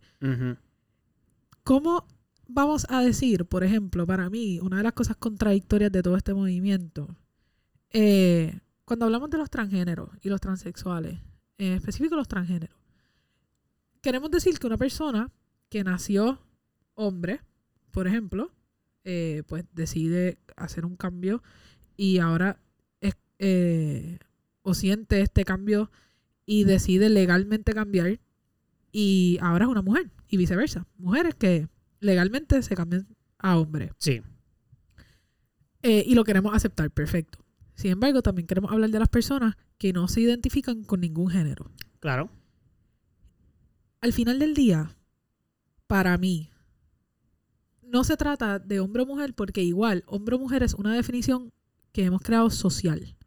¿Cómo vamos a decir, por ejemplo, para mí, una de las cosas contradictorias de todo este movimiento, eh, cuando hablamos de los transgéneros y los transexuales, en específico los transgéneros, queremos decir que una persona que nació hombre, por ejemplo, eh, pues decide hacer un cambio y ahora es, eh, o siente este cambio y decide legalmente cambiar y ahora es una mujer y viceversa. Mujeres que legalmente se cambian a hombres Sí, eh, y lo queremos aceptar, perfecto. Sin embargo, también queremos hablar de las personas que no se identifican con ningún género. claro. Al final del día, para mí, no se trata de hombre o mujer porque igual, hombre o mujer es una definición que hemos creado social.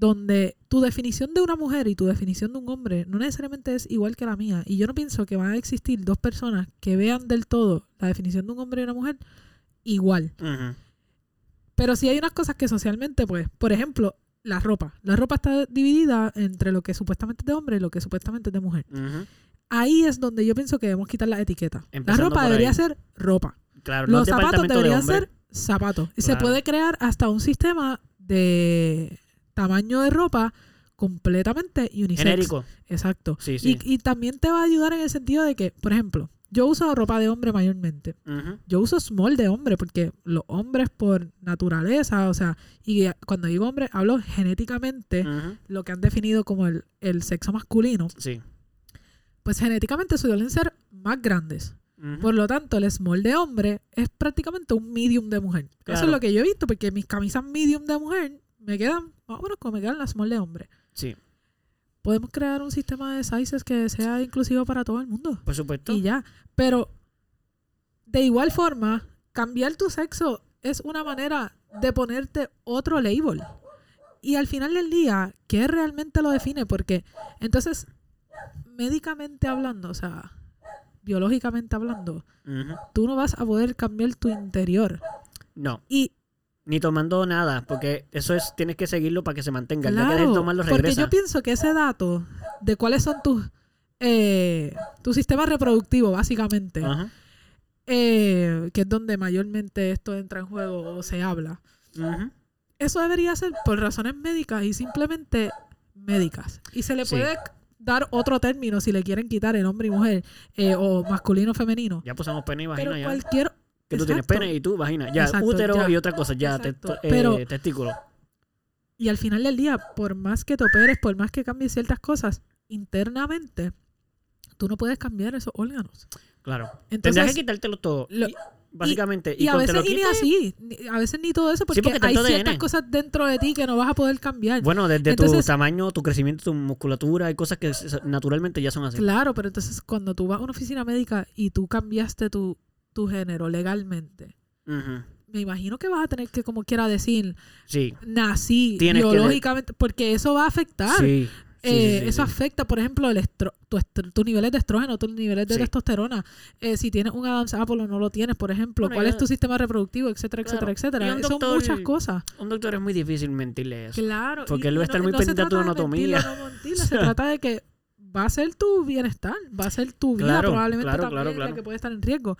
Donde tu definición de una mujer y tu definición de un hombre no necesariamente es igual que la mía. Y yo no pienso que van a existir dos personas que vean del todo la definición de un hombre y una mujer igual. Pero sí hay unas cosas que socialmente, pues, por ejemplo, la ropa. La ropa está dividida entre lo que supuestamente es de hombre y lo que supuestamente es de mujer. Ahí es donde yo pienso que debemos quitar la etiqueta. La ropa debería ser ropa. Claro, no Los zapatos departamento de deberían ser zapatos. Y se puede crear hasta un sistema de tamaño de ropa completamente unisex. genérico. Exacto. Sí, sí. Y, y también te va a ayudar en el sentido de que, por ejemplo, yo uso ropa de hombre mayormente. Yo uso small de hombre porque los hombres por naturaleza, o sea, y cuando digo hombre, hablo genéticamente, lo que han definido como el, el sexo masculino, Sí. pues genéticamente suelen ser más grandes. Por lo tanto, el small de hombre es prácticamente un medium de mujer. Eso es lo que yo he visto, porque mis camisas medium de mujer me quedan más o menos como me quedan las small de hombre. Sí, Podemos crear un sistema de sizes que sea inclusivo para todo el mundo. por supuesto. Y ya. Pero, de igual forma, cambiar tu sexo es una manera de ponerte otro label. Y al final del día, ¿qué realmente lo define? Porque entonces, médicamente hablando, o sea, biológicamente hablando, tú no vas a poder cambiar tu interior. No, Y ni tomando nada, porque eso es, tienes que seguirlo para que se mantenga. Que claro, de tomarlo, porque yo pienso que ese dato de cuáles son tus eh, tu sistema reproductivo, básicamente, Ajá. eh, que es donde mayormente esto entra en juego o se habla. Eso debería ser por razones médicas y simplemente médicas. Y se le Sí. puede dar otro término si le quieren quitar el hombre y mujer eh, o masculino femenino. Ya pusimos pene y vagina Pero ya. Que tú tienes pene y tú vagina. Ya, Exacto, útero ya. y otra cosa. Ya, testo- eh, testículo. Y al final del día, por más que te operes, por más que cambies ciertas cosas, internamente, tú no puedes cambiar esos órganos. Claro. Entonces, Tendrás que quitártelo todo. lo- y- básicamente. Y, Y a te veces lo ni así, ni- a veces ni todo eso, porque, hay ciertas cosas dentro de ti que no vas a poder cambiar. Bueno, desde tu tamaño, tu crecimiento, tu musculatura, hay cosas que naturalmente ya son así. Claro, pero entonces cuando tú vas a una oficina médica y tú cambiaste tu, tu género legalmente, me imagino que vas a tener que, como quiera decir, Sí. nací Tienes que- biológicamente, porque eso va a afectar. Sí. Sí, sí, Eh, sí, eso afecta, por ejemplo, el estro- tu tus niveles de estrógeno, tus niveles de testosterona. Eh, si tienes un Adam's Apple o no lo tienes, por ejemplo, Bueno, cuál es tu sistema reproductivo, etcétera, Claro. etcétera, etcétera. Son doctor- muchas cosas. Un doctor es muy difícil mentirle eso. Claro. Porque él va a estar muy se pendiente de tu anatomía. mentirlo, no mentirlo, se trata de que va a ser tu bienestar, va a ser tu vida Claro, probablemente claro, también la que puede estar en riesgo.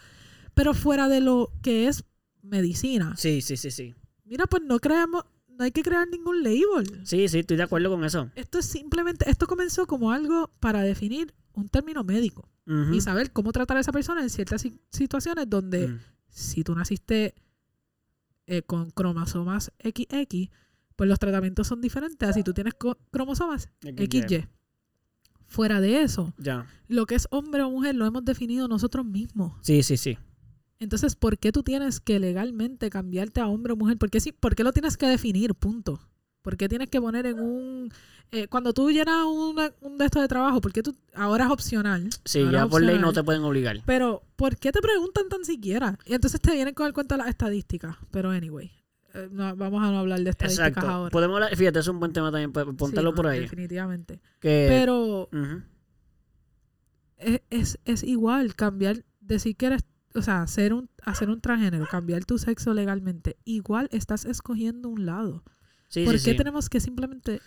Pero fuera de lo que es medicina, Sí, sí, sí, sí. mira, pues no creamos, no hay que crear ningún label. Sí, sí, estoy de acuerdo con eso. Esto es simplemente, esto comenzó como algo para definir un término médico y saber cómo tratar a esa persona en ciertas si- situaciones donde Mm. si tú naciste eh, con cromosomas XX, pues los tratamientos son diferentes a si tú tienes cromosomas XY. XY. Fuera de eso, Ya. lo que es hombre o mujer lo hemos definido nosotros mismos. Sí, sí, sí. Entonces, ¿por qué tú tienes que legalmente cambiarte a hombre o mujer? ¿Por qué, sí- por qué lo tienes que definir? Punto. ¿Por qué tienes que poner en un... eh, cuando tú llenas una- un de estos de trabajo, ¿por qué tú... Ahora es opcional. Sí, ya por ley no te pueden obligar. Pero, ¿por qué te preguntan tan siquiera? Y entonces te vienen con el cuento de las estadísticas. Pero, anyway, eh, no- vamos a no hablar de estadísticas Exacto. ahora. Podemos hablar, fíjate, es un buen tema también, pues, póntalo Sí, por no, ahí. Definitivamente. Que, Pero es, es, es igual cambiar, decir que eres, o sea, ser un, hacer un transgénero, cambiar tu sexo legalmente. Igual estás escogiendo un lado. Sí, ¿Por sí, qué sí. tenemos que simplemente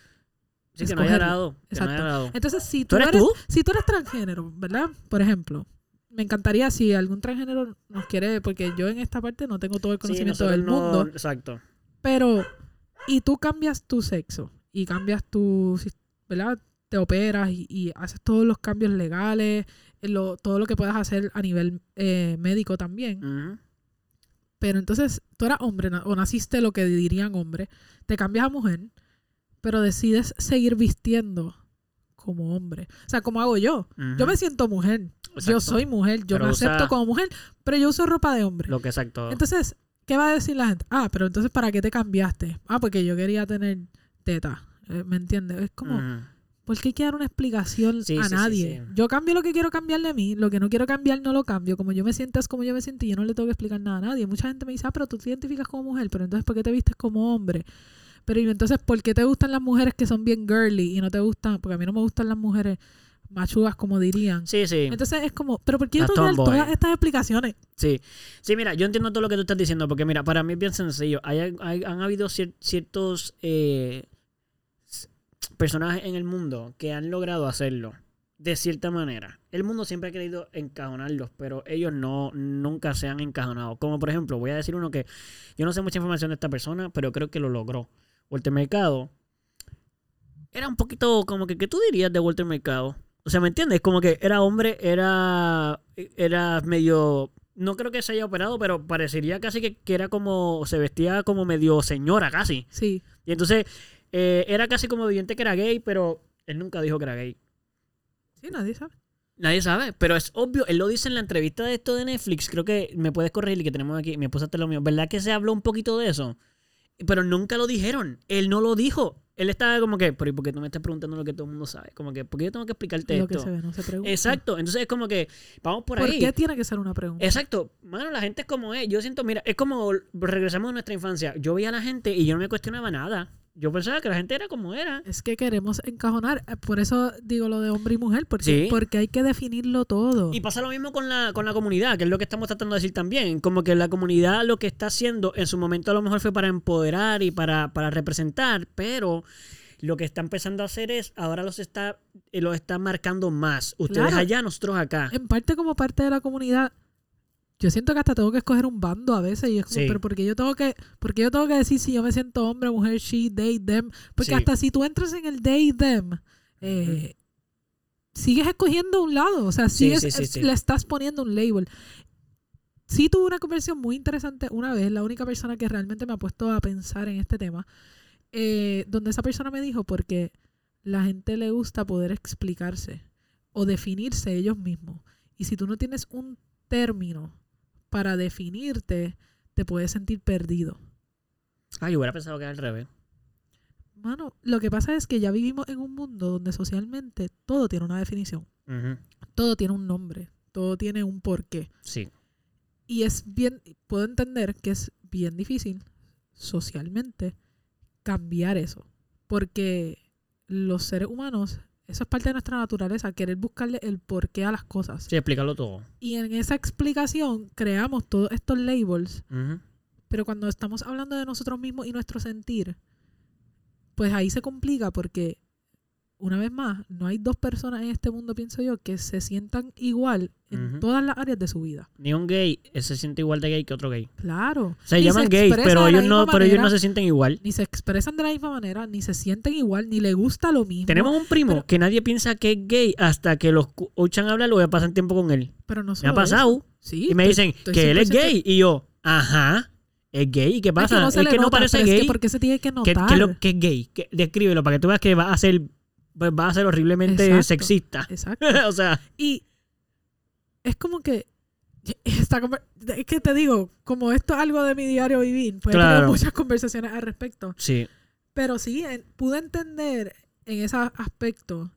Sí, que no haya dado. Que no haya. Entonces, si ¿Tú tú, eres si tú eres transgénero, ¿verdad? Por ejemplo, me encantaría si algún transgénero nos quiere, porque yo en esta parte no tengo todo el conocimiento del no- mundo, Exacto. pero y tú cambias tu sexo y cambias tu, ¿verdad? Te operas y, y haces todos los cambios legales, lo- todo lo que puedas hacer a nivel eh, médico también. Pero entonces tú eras hombre o naciste lo que dirían hombre, te cambias a mujer, pero decides seguir vistiendo como hombre. O sea, como hago yo. Yo me siento mujer. Yo soy mujer. Yo Pero me usa- acepto como mujer, pero yo uso ropa de hombre. Lo que exacto. Entonces, ¿qué va a decir la gente? Ah, pero entonces, ¿para qué te cambiaste? Ah, porque yo quería tener teta. Eh, ¿Me entiendes? Es como. ¿Por qué hay que dar una explicación Sí, a sí, nadie? sí. Yo cambio lo que quiero cambiar de mí, lo que no quiero cambiar no lo cambio. Como yo me siento es como yo me siento y yo no le tengo que explicar nada a nadie. Mucha gente me dice, ah, pero tú te identificas como mujer, pero entonces, ¿por qué te vistes como hombre? Pero y entonces, ¿por qué te gustan las mujeres que son bien girly y no te gustan? Porque a mí no me gustan las mujeres machugas, como dirían. Sí, sí. Entonces es como, ¿pero por qué yo tengo que dar tomboy. todas estas explicaciones? Sí, sí, mira, yo entiendo todo lo que tú estás diciendo, porque mira, para mí es bien sencillo. Hay, hay- han habido cier- ciertos eh, personajes en el mundo que han logrado hacerlo de cierta manera. El mundo siempre ha querido encajonarlos, pero ellos no nunca se han encajonado. Como por ejemplo, voy a decir uno que yo no sé mucha información de esta persona, pero creo que lo logró. Walter Mercado era un poquito como que, ¿qué tú dirías de Walter Mercado? O sea, ¿me entiendes? Como que era hombre, era, era medio... No creo que se haya operado, pero parecería casi que, que era como... Se vestía como medio señora casi. Sí. Y entonces eh, era casi como evidente que era gay, pero él nunca dijo que era gay. Sí, nadie sabe. Nadie sabe, pero es obvio, él lo dice en la entrevista de esto de Netflix, creo que me puedes corregir que tenemos aquí, mi esposa te lo mío, ¿verdad que se habló un poquito de eso? Pero nunca lo dijeron, él no lo dijo. Él estaba como que, pero ¿y por qué tú me estás preguntando lo que todo el mundo sabe? Como que, ¿por qué yo tengo que explicarte Lo que esto? se ve no se pregunta. Exacto, entonces es como que, vamos por, ¿Por ahí. qué tiene que ser una pregunta? Exacto, mano, la gente es como es. Yo siento, mira, es como regresamos a nuestra infancia. Yo veía a la gente y yo no me cuestionaba nada. Yo pensaba que la gente era como era. Es que queremos encajonar. eh, Por eso digo lo de hombre y mujer, porque, Sí. porque hay que definirlo todo. Y pasa lo mismo con la, con la comunidad, que es lo que estamos tratando de decir también. Como que la comunidad lo que está haciendo en su momento a lo mejor fue para empoderar y para, para representar, pero lo que está empezando a hacer es, ahora los está, eh, los está marcando más. Ustedes Claro. allá, nosotros acá. En parte como parte de la comunidad, yo siento que hasta tengo que escoger un bando a veces y es como, Sí. pero porque yo tengo que, porque yo tengo que decir si yo me siento hombre, mujer, she, they, them, porque Sí. hasta si tú entras en el they, them, eh, sigues escogiendo un lado, o sea, sigues, sí. le estás poniendo un label. Sí tuve una conversación muy interesante una vez, la única persona que realmente me ha puesto a pensar en este tema, eh, donde esa persona me dijo porque la gente le gusta poder explicarse o definirse ellos mismos. Y si tú no tienes un término para definirte, te puedes sentir perdido. Ah, yo hubiera pensado que era al revés. Mano, lo que pasa es que ya vivimos en un mundo donde socialmente todo tiene una definición, todo tiene un nombre, todo tiene un porqué. Sí. Y es bien, puedo entender que es bien difícil socialmente cambiar eso. Porque los seres humanos, eso es parte de nuestra naturaleza, querer buscarle el porqué a las cosas. Sí, explícalo todo. Y en esa explicación creamos todos estos labels, pero cuando estamos hablando de nosotros mismos y nuestro sentir, pues ahí se complica porque, una vez más, no hay dos personas en este mundo, pienso yo, que se sientan igual en todas las áreas de su vida. Ni un gay se siente igual de gay que otro gay. Claro. Se Ni llaman gays, expresa pero ellos no, pero ellos no se sienten igual. Ni se expresan de la misma manera, ni se sienten igual, ni le gusta lo mismo. Tenemos un primo pero- que nadie piensa que es gay hasta que los cu- escuchan hablar o pasan tiempo con él. pero no Me ha pasado. Sí, Y me dicen estoy que él es 100% gay. Y yo, ajá, es gay. ¿Y qué Es pasa? que no, se es le que no parece es gay. que ¿Por qué se tiene que ¿Qué, notar? qué es lo que es gay? ¿Qué- descríbelo para que tú veas que va a ser, pues va a ser horriblemente Exacto. sexista. Exacto. o sea, Y es como que. Esta es que te digo, como esto es algo de mi diario vivir, pues he Claro. tenido muchas conversaciones al respecto. sí. Pero sí, en- pude entender en ese aspecto,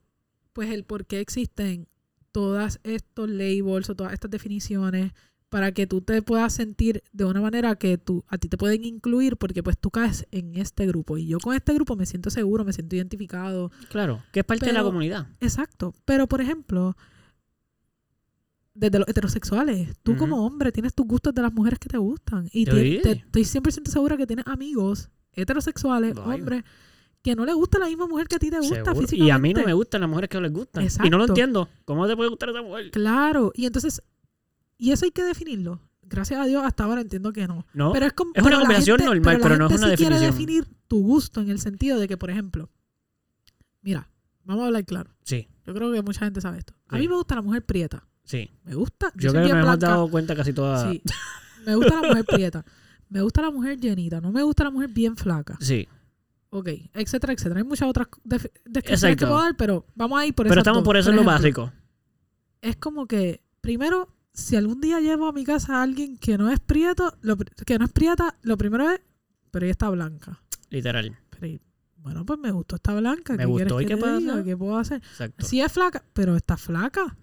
pues el por qué existen todos estos labels o todas estas definiciones para que tú te puedas sentir de una manera que tú, a ti te pueden incluir porque pues tú caes en este grupo y yo con este grupo me siento seguro, me siento identificado. Claro, que es parte de la comunidad. Exacto. Pero por ejemplo, desde los heterosexuales, tú como hombre tienes tus gustos de las mujeres que te gustan y ti- te- estoy 100% segura que tienes amigos heterosexuales, Vaya. hombres, que no le gusta la misma mujer que a ti te gusta físicamente. Y a mí no me gustan las mujeres que no les gustan. Y no lo Exacto. entiendo. ¿Cómo te puede gustar esa mujer? Claro, y entonces, y eso hay que definirlo. Gracias a Dios hasta ahora entiendo que no. No. Pero es, como, es una pero conversación gente- normal, la pero no es una sí quiere definición. definir tu gusto en el sentido de que, por ejemplo, mira, vamos a hablar claro. Sí, Yo creo que mucha gente sabe esto. A Sí. mí me gusta la mujer prieta. sí. Me gusta. Yo creo que nos hemos dado cuenta casi todas. Sí. Me gusta la mujer prieta. Me gusta la mujer llenita. No me gusta la mujer bien flaca. Sí. Ok, etcétera, etcétera. Hay muchas otras descripciones que puedo dar, pero vamos a ir por Pero esas estamos por eso en lo ejemplo, básico. Es como que, primero, si algún día llevo a mi casa a alguien que no es prieto, lo que no es prieta, lo primero es, pero ella está blanca. Literal. Pero, bueno, pues me gustó esta blanca. Me ¿qué gustó, ¿y que qué diga? pasa? ¿Qué puedo hacer? Exacto. Si es flaca, pero está flaca.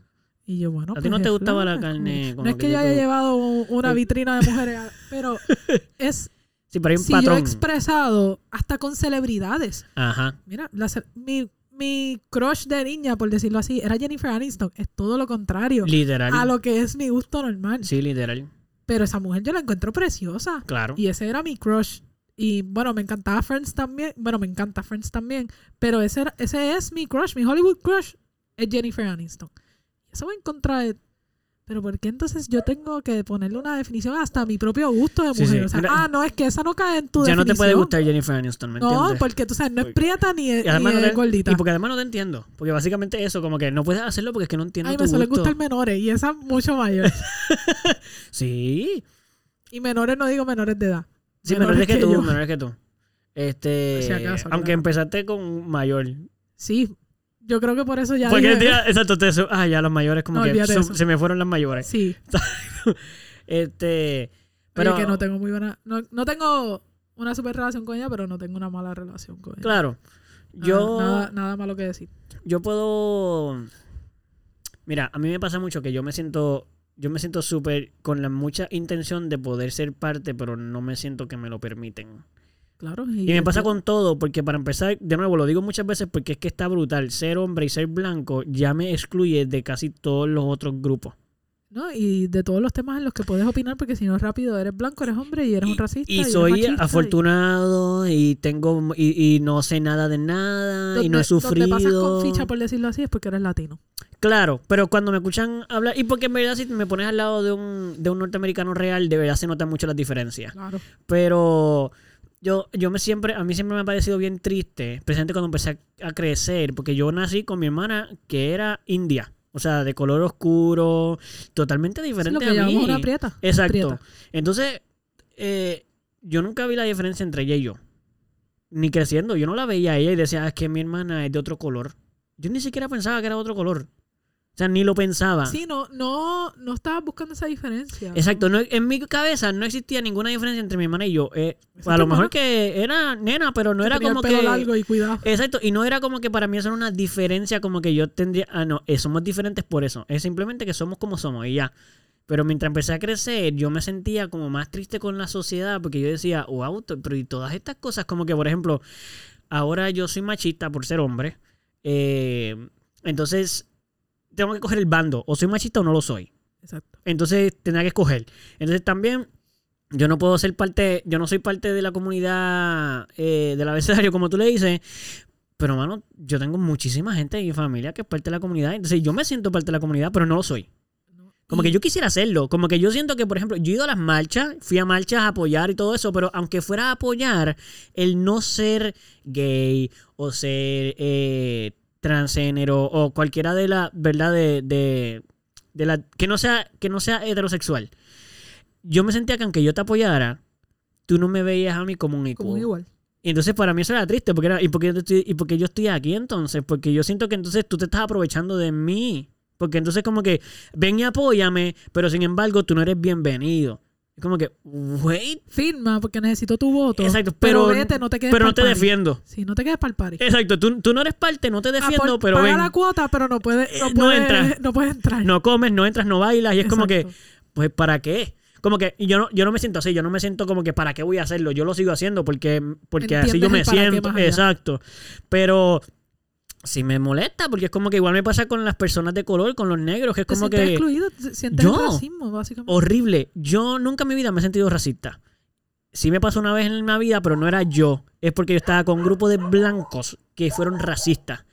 Y yo, bueno, ¿A ti pues no te gustaba la flaca, como- carne? con No es que yo haya te- llevado una vitrina de mujeres, a- pero es Sí, pero hay un si yo he patrón. expresado hasta con celebridades. Ajá. Mira, la mi, mi crush de niña, por decirlo así, era Jennifer Aniston. Es todo lo contrario Literal. a lo que es mi gusto normal. Sí, literal. Pero esa mujer yo la encuentro preciosa. Claro. Y ese era mi crush. Y bueno, me encantaba Friends también. Bueno, me encanta Friends también. Pero ese, era- ese es mi crush. Mi Hollywood crush es Jennifer Aniston. Y eso va en contra de... Pero ¿por qué entonces yo tengo que ponerle una definición hasta a mi propio gusto de mujer? sí. O sea, Mira, ah, no, es que esa no cae en tu ya no te puede definición. gustar Jennifer Aniston, ¿me No, porque tú sabes, no es prieta ni, es- Y además ni no es te- gordita. Y porque además no te entiendo. Porque básicamente eso, como que no puedes hacerlo porque es que no entiendo Ay, tu me suelen gusto. gustar menores y esa mucho mayor. Sí. y menores no digo menores de edad. Sí, menores que, tú, yo. menores que tú. Este, si acaso, aunque claro. empezaste con mayor. Sí, yo creo que por eso ya Porque dije- tía, exacto, te ah, ya los mayores como No, que se me fueron las mayores. Sí, Este, pero pero que no tengo muy buena... No, no tengo una super relación con ella, pero no tengo una mala relación con ella. claro, Nada- yo Nada, nada malo que decir. yo puedo Mira, a mí me pasa mucho que yo me siento yo me siento súper con la mucha intención de poder ser parte, pero no me siento que me lo permiten. Claro. Y me pasa con todo, porque para empezar, de nuevo, lo digo muchas veces porque es que está brutal. Ser hombre y ser blanco ya me excluye de casi todos los otros grupos. ¿no? Y de todos los temas en los que puedes opinar, porque si no rápido eres blanco, eres hombre y eres un racista. Y soy machista, afortunado y tengo y, no sé nada de nada y no he Donde- Donde pasas sufrido. con ficha, por decirlo así, es porque eres latino. Claro, pero cuando me escuchan hablar, y porque en verdad si me pones al lado de un, de un norteamericano real, de verdad se notan mucho las diferencias. Claro. Pero yo, yo me siempre, a mí siempre me ha parecido bien triste, especialmente cuando empecé a, a crecer, porque yo nací con mi hermana que era india. O sea, de color oscuro, totalmente Es diferente lo que a mí. llamamos una prieta. Exacto. Prieta. Entonces, eh, yo nunca vi la diferencia entre ella y yo. Ni creciendo. Yo no la veía a ella y decía, "Ah, es que mi hermana es de otro color. Yo ni siquiera pensaba que era de otro color. O sea, ni lo pensaba. Sí, no, no, no estabas buscando esa diferencia. Exacto. No, en mi cabeza no existía ninguna diferencia entre mi hermana y yo. Eh, a lo mejor que era nena, pero no era tenía el como pelo que... largo y cuidado. Exacto, y no era como que para mí eso era una diferencia como que yo tendría, ah, no, eh, somos diferentes por eso, es simplemente que somos como somos y ya. Pero mientras empecé a crecer, yo me sentía como más triste con la sociedad porque yo decía, wow, pero y todas estas cosas, como que por ejemplo, ahora yo soy machista por ser hombre, eh, entonces tengo que coger el bando, o soy machista o no lo soy. Exacto. Entonces tendrá que escoger. Entonces también yo no puedo ser parte, yo no soy parte de la comunidad eh, del abecedario, como tú le dices. Pero, mano, yo tengo muchísima gente en mi familia que es parte de la comunidad. Entonces yo me siento parte de la comunidad, pero no lo soy. Como que yo quisiera hacerlo. Como que yo siento que, por ejemplo, yo he ido a las marchas, fui a marchas a apoyar y todo eso, pero aunque fuera a apoyar, el no ser gay o ser eh, transgénero o cualquiera de la, ¿verdad? De, de, de la, que no sea, que no sea heterosexual. Yo me sentía que aunque yo te apoyara, tú no me veías a mí como un Como equal. igual. Y entonces para mí eso era triste, porque era, ¿y por qué yo estoy, y por qué yo estoy aquí entonces? Porque yo siento que entonces tú te estás aprovechando de mí. Porque entonces como que, ven y apóyame, pero sin embargo tú no eres bienvenido. Es como que, wait, Firma, porque necesito tu voto. Exacto, pero, pero- vete, no te quedes pero no te party. defiendo. Sí, no te quedes para el party. Exacto, tú, tú no eres parte, no te defiendo, Apor- pero paga ven, la cuota, pero no puedes no, Eh, no puedes- entras. no puedes entrar. no comes, no entras, no bailas, y es como que, pues ¿para qué? Como que y yo no, yo no me siento así, yo no me siento como que ¿para qué voy a hacerlo? Yo lo sigo haciendo porque, porque así yo me siento. Exacto. Pero sí me molesta porque es como que igual me pasa con las personas de color, con los negros, que es como que excluido, te sientes Yo. el racismo, básicamente. horrible. Yo nunca en mi vida me he sentido racista. Sí me pasó una vez en mi vida, pero no era yo. Es porque yo estaba con un grupo de blancos que fueron racistas.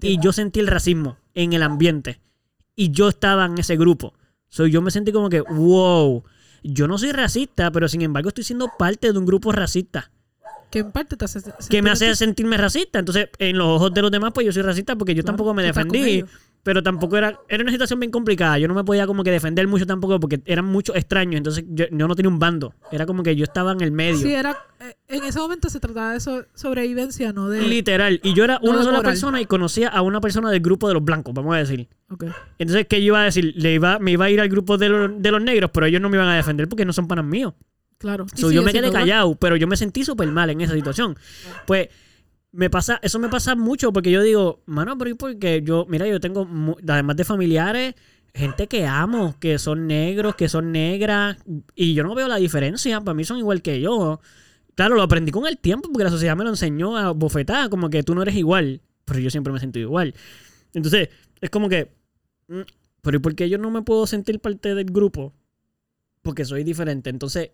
Y yo sentí el racismo en el ambiente. Y yo estaba en ese grupo. So, yo me sentí como que, wow, yo no soy racista, pero sin embargo estoy siendo parte de un grupo racista. Que en parte te hace Que me hace sentir- sentirme racista. Entonces, en los ojos de los demás, pues yo soy racista porque yo Claro, tampoco me defendí. Pero tampoco era. Era una situación bien complicada. Yo no me podía como que defender mucho tampoco porque eran muchos extraños. Entonces, yo, yo no tenía un bando. Era como que yo estaba en el medio. Sí, era, eh, en ese momento se trataba de so- sobrevivencia, no de... Literal. Y yo era No una sola moral. persona y conocía a una persona del grupo de los blancos, vamos a decir. Ok. Entonces, ¿qué yo iba a decir? Le iba, me iba a ir al grupo de los, de los negros, pero ellos no me iban a defender porque no son panas míos. Claro. So, yo me quedé callado, pero yo me sentí súper mal en esa situación. Pues me pasa, eso me pasa mucho porque yo digo, mano, pero ¿y por qué? Yo, mira, yo tengo, además de familiares, gente que amo, que son negros, que son negras, y yo no veo la diferencia, para mí son igual que yo. Claro, lo aprendí con el tiempo porque la sociedad me lo enseñó a bofetar, como que tú no eres igual, pero yo siempre me siento igual. Entonces, es como que, mm, pero ¿y por qué yo no me puedo sentir parte del grupo? Porque soy diferente. Entonces,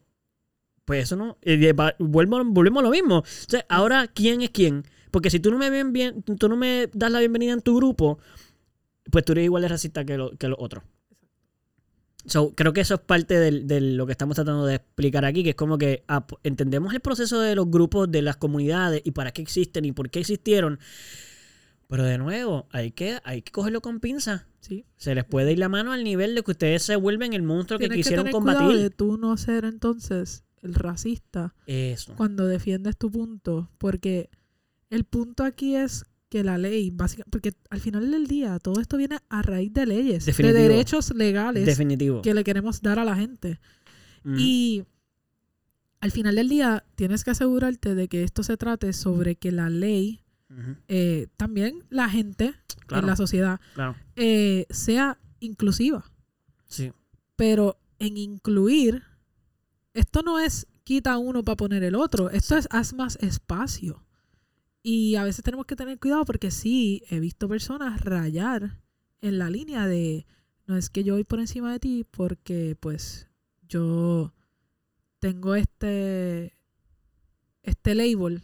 pues eso no. eh, vuelvo- volvemos a lo mismo. O sea, ahora, ¿quién es quién? Porque si tú no me ven bien, tú no me das la bienvenida en tu grupo, pues tú eres igual de racista que, lo- que los otros. So, creo que eso es parte de lo que estamos tratando de explicar aquí, que es como que ah, entendemos el proceso de los grupos, de las comunidades y para qué existen y por qué existieron. Pero de nuevo, hay que, hay que cogerlo con pinza. Sí. Se les puede ir la mano al nivel de que ustedes se vuelven el monstruo que Tienes que quisieron tener cuidado de combatir. tú no ser entonces racista Eso. cuando defiendes tu punto, porque el punto aquí es que la ley, básicamente, porque al final del día todo esto viene a raíz de leyes, Definitivo. de derechos legales Definitivo. que le queremos dar a la gente. Ujú. Y al final del día tienes que asegurarte de que esto se trate sobre que la ley, eh, también la gente Claro, en la sociedad, claro. eh, sea inclusiva. Sí. Pero en incluir, esto no es quita uno para poner el otro, esto es haz más espacio. Y a veces tenemos que tener cuidado porque sí, he visto personas rayar en la línea de, no es que yo voy por encima de ti porque pues yo tengo este, este label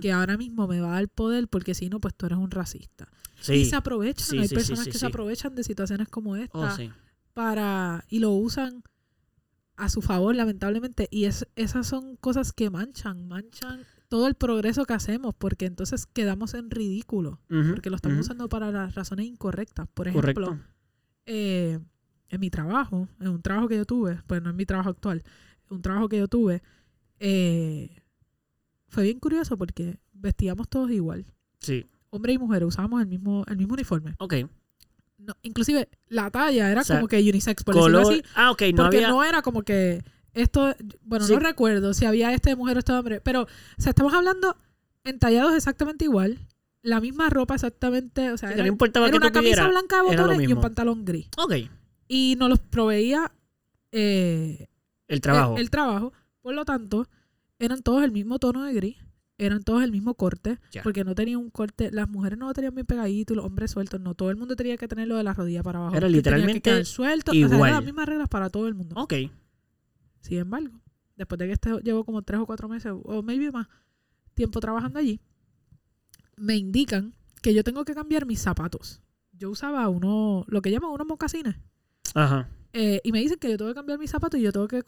que ahora mismo me va a dar poder porque si no, pues tú eres un racista. Sí. Y se aprovechan, Sí, hay sí, personas que se aprovechan de situaciones como esta Oh, sí. para y lo usan a su favor lamentablemente y es, esas son cosas que manchan manchan todo el progreso que hacemos porque entonces quedamos en ridículo porque lo estamos usando para las razones incorrectas. Por ejemplo eh, en mi trabajo en un trabajo que yo tuve pues no en mi trabajo actual un trabajo que yo tuve eh, fue bien curioso porque vestíamos todos igual. Sí. hombre y mujer usábamos el mismo el mismo uniforme. Ok. No, inclusive la talla era O sea, como que unisex por decirlo Color. así Ah, ok. No porque había. no era como que esto, bueno, Sí. no recuerdo si había este de mujer o este de hombre, pero, o sea, estamos hablando entallados exactamente igual, la misma ropa exactamente, o sea, Sí, era, no importaba era una camisa blanca de botones y un pantalón gris. Ok. Y nos los proveía eh, El trabajo. El, el trabajo, por lo tanto, eran todos el mismo tono de gris, eran todos el mismo corte, porque no tenían un corte, las mujeres no lo tenían bien pegadito los hombres sueltos, no, todo el mundo tenía que tenerlo de la rodilla para abajo. Era Tenía que literalmente quedar suelto, o sea, igual. eran las mismas reglas para todo el mundo. Ok. Sin embargo, después de que este llevo como tres o cuatro meses, o maybe más, tiempo trabajando allí, me indican que yo tengo que cambiar mis zapatos. Yo usaba uno, lo que llaman unos mocasines. Ajá. eh, y me dicen que yo tengo que cambiar mis zapatos y yo tengo que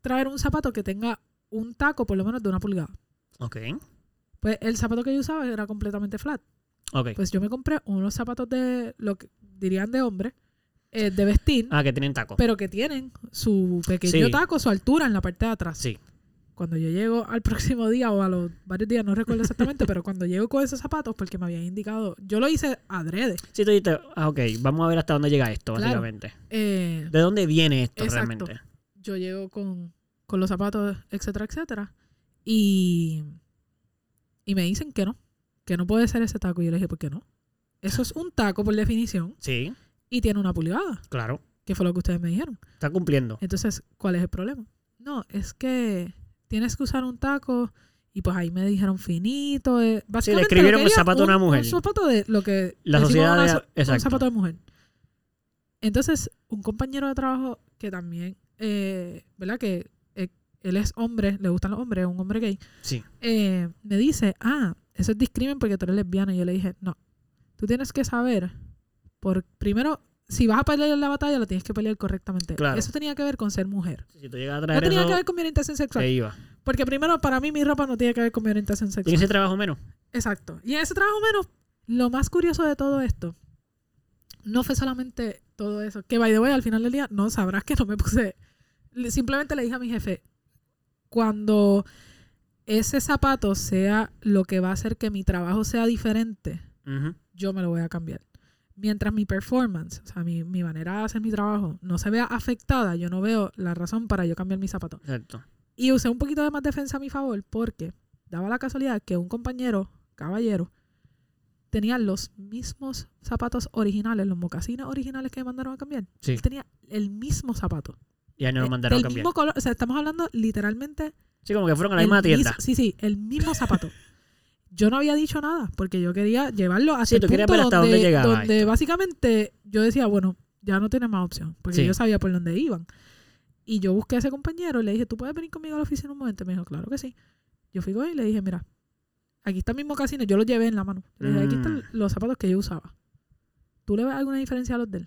traer un zapato que tenga un taco por lo menos de una pulgada. Ok. Pues el zapato que yo usaba era completamente flat. Ok. Pues yo me compré unos zapatos de lo que dirían de hombre, eh, de vestir, ah, que tienen tacos. pero que tienen su pequeño Sí. taco, su altura en la parte de atrás. Sí. cuando yo llego al próximo día o a los varios días, no recuerdo exactamente, pero cuando llego con esos zapatos, porque me habían indicado, yo lo hice adrede. Sí, tú dijiste, ah, ok, vamos a ver hasta dónde llega esto, Claro. básicamente. Eh, ¿De dónde viene esto Exacto. realmente? yo llego con, con los zapatos, etcétera, etcétera, y, y me dicen que no, que no puede ser ese taco. Y yo le dije, ¿por qué no? Eso es un taco por definición Sí, y tiene una pulgada, claro. que fue lo que ustedes me dijeron. Está cumpliendo. Entonces, ¿cuál es el problema? No, es que tienes que usar un taco y pues ahí me dijeron finito. eh, básicamente lo describieron que el quería, zapato de un- una mujer. Un zapato de lo que La sociedad una de- so- un exacto. zapato de mujer. Entonces, un compañero de trabajo que también, eh, ¿verdad? Que eh, él es hombre, le gustan los hombres, es un hombre gay, Sí. eh, me dice, ah, eso es discrimen porque tú eres lesbiana. Y yo le dije, no, tú tienes que saber, por primero, si vas a pelear la batalla, la tienes que pelear correctamente. Claro. Eso tenía que ver con ser mujer. Si tú llegas a No traer tenía eso, que ver con mi orientación sexual. te iba. Porque primero, para mí, mi ropa no tiene que ver con mi orientación ¿Tienes sexual. ese trabajo menos? Exacto. Y en ese trabajo menos, lo más curioso de todo esto, no fue solamente todo eso. Que, by the way, al final del día, no sabrás que no me puse... le- Simplemente le dije a mi jefe, cuando ese zapato sea lo que va a hacer que mi trabajo sea diferente, yo me lo voy a cambiar. Mientras mi performance, o sea, mi, mi manera de hacer mi trabajo no se vea afectada, yo no veo la razón para yo cambiar mi zapato. Exacto. Y usé un poquito de más defensa a mi favor porque daba la casualidad que un compañero, caballero, tenía los mismos zapatos originales, los mocasines originales que me mandaron a cambiar. Sí. Él tenía el mismo zapato. Ya no lo Eh, mandaron a del cambiar. mismo color, o sea, estamos hablando literalmente Sí, como que fueron a la el misma tienda. mis- sí, sí, el mismo zapato. Yo no había dicho nada porque yo quería llevarlo a Sí, tú querías ver hasta dónde llegaba donde esto. básicamente yo decía, bueno, ya no tiene más opción porque Sí. yo sabía por dónde iban. Y yo busqué a ese compañero y le dije, ¿tú puedes venir conmigo a la oficina un momento? Y me dijo, claro que sí. Yo fui con él y le dije, mira, aquí está el mismo casino, yo lo llevé en la mano. Le dije, aquí están Mm. los zapatos que yo usaba. ¿Tú le ves alguna diferencia a los de él?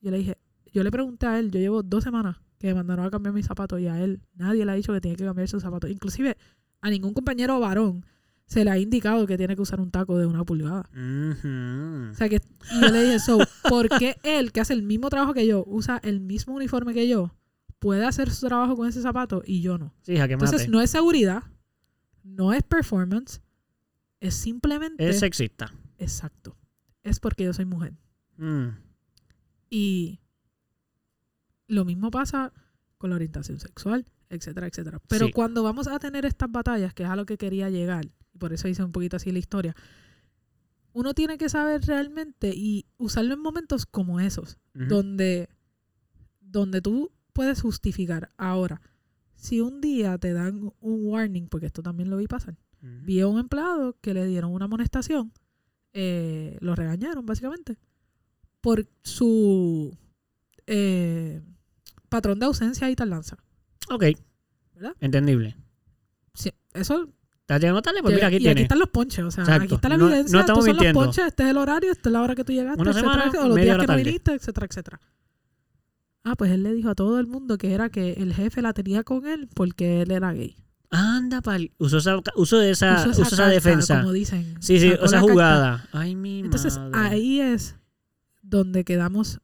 Yo le dije, yo le pregunté a él, yo llevo dos semanas que me mandaron a cambiar mis zapatos y a él nadie le ha dicho que tiene que cambiar sus zapatos. Inclusive a ningún compañero varón se le ha indicado que tiene que usar un taco de una pulgada. O sea que y yo le dije, so, ¿por qué él, que hace el mismo trabajo que yo, usa el mismo uniforme que yo, puede hacer su trabajo con ese zapato y yo no? Sí. Entonces no es seguridad, no es performance, es simplemente... Es sexista. Exacto. Es porque yo soy mujer. Mm. Y lo mismo pasa con la orientación sexual, etcétera, etcétera. Pero Sí. cuando vamos a tener estas batallas, que es a lo que quería llegar, y por eso hice un poquito así la historia, uno tiene que saber realmente y usarlo en momentos como esos, donde, donde tú puedes justificar. Ahora, si un día te dan un warning, porque esto también lo vi pasar, vi a un empleado que le dieron una amonestación, eh, lo regañaron básicamente, por su eh, patrón de ausencia y tardanza. Ok. ¿Verdad? Entendible. Sí, eso ¿Estás llegando tarde? Pues mira, aquí y aquí están los ponches, o sea, Exacto. aquí está la No- evidencia, no estamos estos son mintiendo. los ponches, este es el horario, esta es la hora que tú llegaste, Una etcétera, semana, etcétera, o los días que no viniste, etcétera, etcétera. Ah, pues él le dijo a todo el mundo que era que el jefe la tenía con él porque él era gay. Anda, pal. Usó esa, usó de esa, Usó usó esa, esa carta, defensa. como dicen. Sí, sí, esa carta. jugada. Ay, mi Entonces, madre. ahí es donde quedamos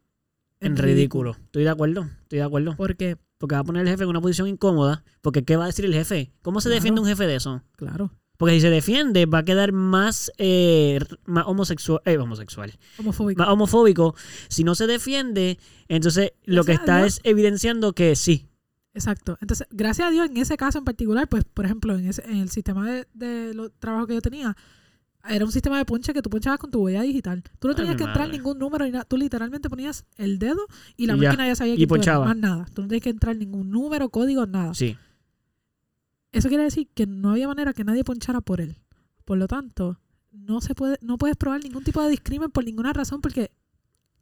En ridículo. Estoy de acuerdo. Estoy de acuerdo. Porque, Porque va a poner el jefe en una posición incómoda. Porque ¿qué va a decir el jefe? ¿Cómo se Claro. defiende un jefe de eso? claro, Porque si se defiende, va a quedar más, eh, más homosexual, eh, homosexual, homofóbico. más homofóbico. Si no se defiende, entonces lo que Gracias está es evidenciando que sí. Exacto. Entonces, gracias a Dios, en ese caso en particular, pues, por ejemplo, en, ese, en el sistema de, de los trabajos que yo tenía, era un sistema de ponche que tú ponchabas con tu huella digital. Tú no tenías que entrar madre. ningún número ni nada. Tú literalmente ponías el dedo y la Y ya. máquina ya sabía que ponchaba. Más nada. Tú no tenías que entrar ningún número, código, nada. Sí. Eso quiere decir que no había manera que nadie ponchara por él. Por lo tanto, no se puede, no puedes probar ningún tipo de discrimen por ninguna razón porque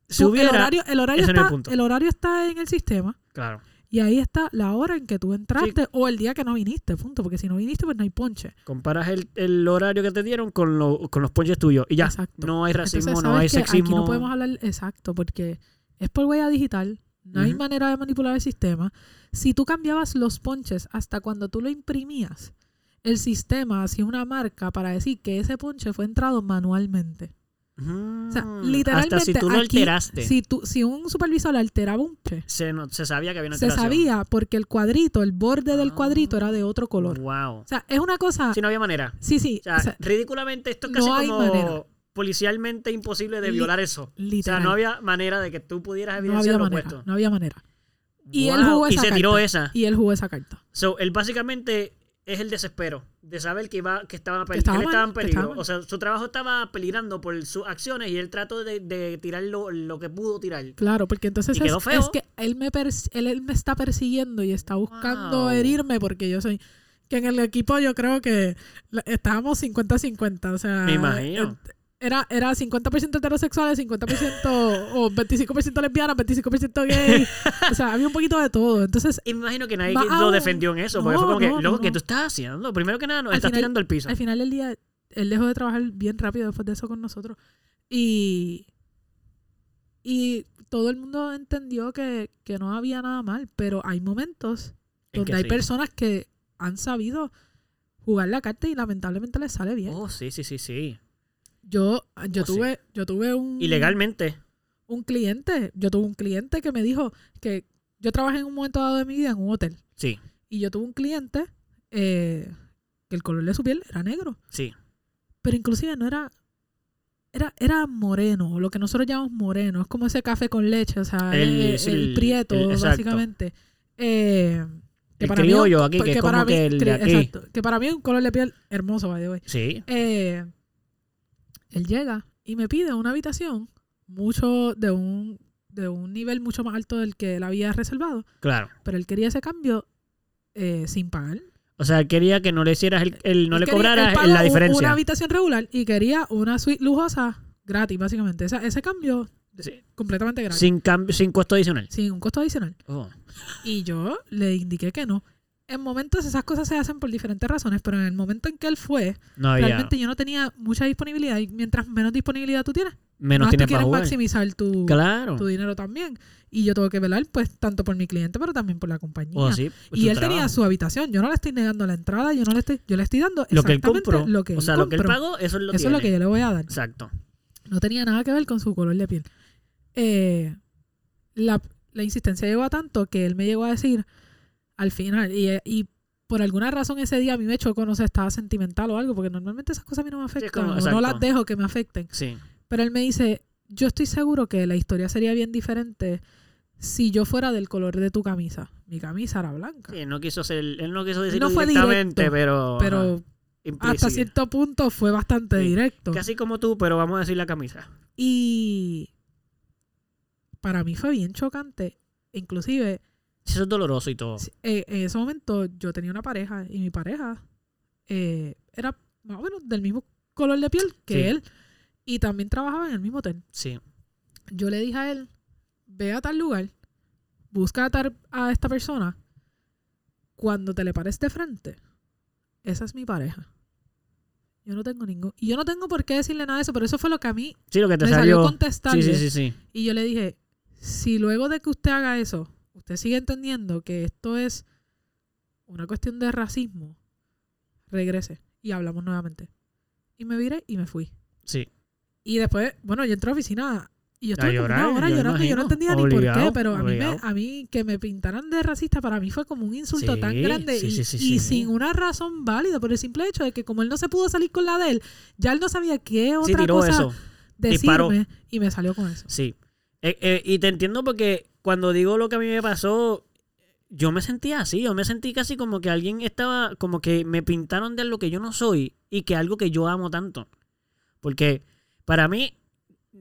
Si tú- hubiera, el horario, el el está, el horario está en el sistema. claro. Y ahí está la hora en que tú entraste o el día que no viniste, punto. Porque si no viniste, pues no hay ponche. Comparas el, el horario que te dieron con, lo- con los ponches tuyos. Y ya. Exacto. No hay racismo, Entonces, no ¿sabes hay sexismo. Aquí no podemos hablar exacto porque es por huella digital. No hay manera de manipular el sistema. Si tú cambiabas los ponches hasta cuando tú lo imprimías, el sistema hacía una marca para decir que ese ponche fue entrado manualmente. O sea, Mm, literalmente Hasta si tú lo aquí, alteraste. Si, tú, si un supervisor alteraba un ponche, Se, no- se sabía que había una se alteración. sabía porque el cuadrito, el borde del cuadrito era de otro color. Wow. O sea, es una cosa... Si no había manera. Sí, sí. O sea, o sea, ridículamente esto es no casi hay como manera. policialmente imposible de Li- violar eso. O sea, literal. no había manera de que tú pudieras no evidenciar había lo manera. opuesto. No había manera. Y él jugó Y esa se tiró carta. esa. Y él jugó esa carta. So, él básicamente es el desespero de saber que iba que estaba, Que estaba que él estaba en peligro. estaba. O sea, su trabajo estaba peligrando por sus acciones y él trató de, de tirar lo, lo que pudo tirar. Claro, porque entonces es, es que él me, él, él me está persiguiendo y está buscando Wow. herirme porque yo soy... Que en el equipo yo creo que estábamos 50-50. O sea, Me imagino. Era, era 50% heterosexuales, 50% o 25% lesbianas, 25% gay. o sea, había un poquito de todo. Entonces, imagino que nadie lo defendió en eso. porque no, fue como que, no, loco, no, ¿qué tú estás haciendo? Primero que nada, nos Al estás final- tirando al piso. al final del día, él dejó de trabajar bien rápido después de eso con nosotros. Y, y todo el mundo entendió que, que no había nada mal, pero hay momentos En donde hay sí. personas que han sabido jugar la carta y lamentablemente les sale bien. Oh, sí, sí, sí, sí. Yo, yo Oh, sí. tuve, yo tuve un, Ilegalmente. un cliente, yo tuve un cliente que me dijo que yo trabajé en un momento dado de mi vida en un hotel Sí, y yo tuve un cliente eh, que el color de su piel era negro. sí. pero inclusive no era era era moreno lo que nosotros llamamos moreno es como ese café con leche o sea El- el, sí, el el- prieto el- básicamente Eh, que El para mí es criollo aquí, que es para como mí- que el de cri- aquí. exacto, que para mí es un color de piel hermoso by the way. Sí. Eh, él llega y me pide una habitación mucho de un, de un nivel mucho más alto del que él había reservado, Claro. pero él quería ese cambio eh, sin pagar. O sea, quería que no le hicieras el, el- no Él le quería- él cobraras la diferencia. Una habitación regular y quería una suite lujosa gratis, básicamente. Esa- ese cambio Sí. completamente gratis. Sin cambio, sin costo adicional. Sin un costo adicional. Oh. Y yo le indiqué que no. En momentos esas cosas se hacen por diferentes razones, pero en el momento en que él fue, No había. realmente yo no tenía mucha disponibilidad. Y mientras menos disponibilidad tú tienes, menos más tienes tú quieres jugar. maximizar tu, Claro. tu dinero también. Y yo tengo que velar, pues, tanto por mi cliente, pero también por la compañía. Oh, sí, y él tenía su habitación. Yo no le estoy negando la entrada, yo no le estoy, yo le estoy dando Lo que él exactamente compró. lo que o sea, él lo que él pagó, eso es lo Eso es lo que yo le voy a dar. Exacto. No tenía nada que ver con su color de piel. Eh, la, la insistencia llegó a tanto que él me llegó a decir al final, y, y por alguna razón ese día a mí me chocó, no sé, estaba sentimental o algo, porque normalmente esas cosas a mí no me afectan, como- o no las dejo que me afecten. Sí. Pero él me dice, yo estoy seguro que la historia sería bien diferente si yo fuera del color de tu camisa. Mi camisa era blanca. Sí, él no quiso ser, él no quiso decirlo No fue directamente, directo, pero. Pero hasta cierto punto fue bastante Sí. directo. Casi como tú, pero vamos a decir la camisa. Y para mí fue bien chocante. Inclusive, Eso es doloroso y todo. eh, en ese momento yo tenía una pareja y mi pareja eh, era más o menos del mismo color de piel que Sí. él y también trabajaba en el mismo hotel. Sí. Yo le dije a él, ve a tal lugar, busca a, tal- a esta persona, cuando te le pares de frente, esa es mi pareja. Yo no tengo ningún... Y yo no tengo por qué decirle nada de eso, pero eso fue lo que a mí Sí, lo que te me salió. Sí, sí, sí, sí. Y yo le dije, si luego de que usted haga eso, usted sigue entendiendo que esto es una cuestión de racismo, regrese y hablamos nuevamente. Y me viré y me fui. Sí. Y después, bueno, yo entré a la oficina y yo estuve como llorar, una hora yo llorando y yo no entendía ni por qué, pero a mí, me, a mí que me pintaran de racista para mí fue como un insulto Sí, tan grande sí, y, sí, sin una razón válida por el simple hecho de que como él no se pudo salir con la de él, ya él no sabía qué otra cosa eso. decirme y me salió con eso. Sí. Eh, eh, y te entiendo porque cuando digo lo que a mí me pasó, yo me sentía así. Yo me sentí casi como que alguien estaba, como que me pintaron de lo que yo no soy y que algo que yo amo tanto. Porque para mí,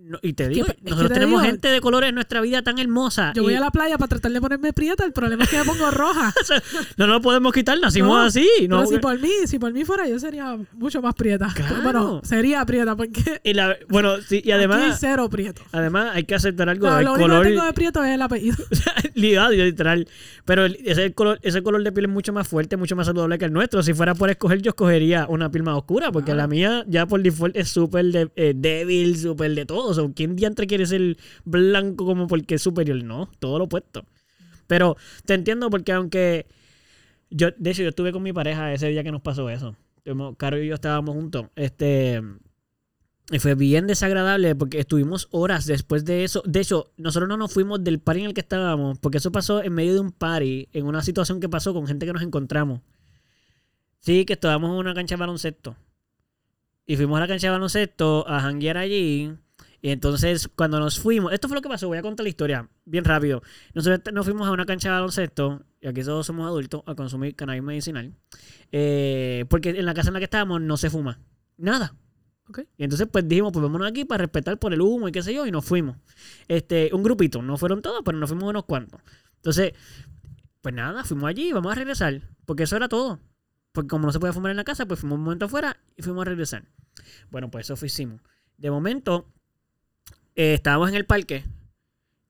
no- y te digo, nosotros te tenemos digo- gente de colores en nuestra vida tan hermosa. Yo voy a la playa para tratar de ponerme prieta, el problema es que me pongo roja. No nos podemos quitar, nacimos No, así. No, Pero si por mí, si por mí fuera, yo sería mucho más prieta. Claro. Bueno, sería prieta porque y la- bueno, sí, y aquí además, cero prieto. además hay que aceptar algo. No, el lo único color, que tengo de prieto es el apellido. Ligado, literal. Pero ese color, ese color de piel es mucho más fuerte, mucho más saludable que el nuestro. Si fuera por escoger, yo escogería una piel más oscura, porque la mía ya por default es súper eh, débil, súper de todo. O sea, ¿quién diantre quiere ser blanco como porque es superior? No, todo lo opuesto. Pero te entiendo porque aunque... yo De hecho, yo estuve con mi pareja ese día que nos pasó eso. Caro y yo estábamos juntos. Este... Y fue bien desagradable porque estuvimos horas después de eso. De hecho, nosotros no nos fuimos del party en el que estábamos porque eso pasó en medio de un party, en una situación que pasó con gente que nos encontramos. Sí, que estábamos en una cancha de baloncesto. Y fuimos a la cancha de baloncesto a janguear allí. Y entonces, cuando nos fuimos, esto fue lo que pasó, voy a contar la historia bien rápido. Nosotros nos fuimos a una cancha de baloncesto, y aquí todos somos adultos, a consumir cannabis medicinal. eh, porque en la casa en la que estábamos no se fuma. Nada. Ok. Y entonces, pues dijimos, pues vámonos aquí para respetar por el humo y qué sé yo, y nos fuimos. Este, un grupito, no fueron todos, pero nos fuimos unos cuantos. Entonces, pues nada, fuimos allí, vamos a regresar, porque eso era todo. Porque como no se puede fumar en la casa, pues fuimos un momento afuera y fuimos a regresar. Bueno, pues eso hicimos. De momento, eh, estábamos en el parque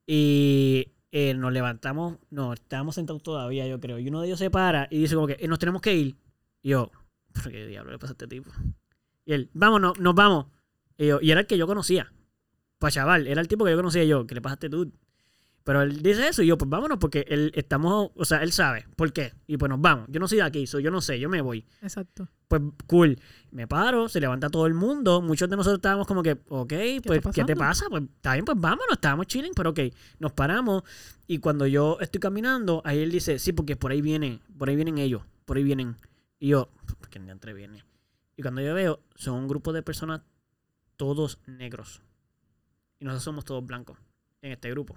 y eh, nos levantamos, no, estábamos sentados todavía, yo creo. Y uno de ellos se para y dice como que "Eh, nos tenemos que ir. Y yo, ¿pero qué diablo le pasa a este tipo? Y él, vámonos, nos vamos. Y, yo, y era el que yo conocía. Pues chaval, era el tipo que yo conocía y yo, ¿qué le pasa a este dude? Pero él dice eso y yo, pues vámonos, porque él estamos, o sea, él sabe por qué. Y pues nos vamos. Yo no soy de aquí, so yo no sé, yo me voy. Exacto. Pues cool. Me paro, se levanta todo el mundo. Muchos de nosotros estábamos como que, ok, pues, ¿qué te pasa? Pues está bien, pues vámonos, estábamos chilling, pero ok. Nos paramos y cuando yo estoy caminando, ahí él dice, sí, porque por ahí vienen, por ahí vienen ellos, por ahí vienen. Y yo, ¿por qué entre viene? Y cuando yo veo, son un grupo de personas todos negros. Y nosotros somos todos blancos en este grupo.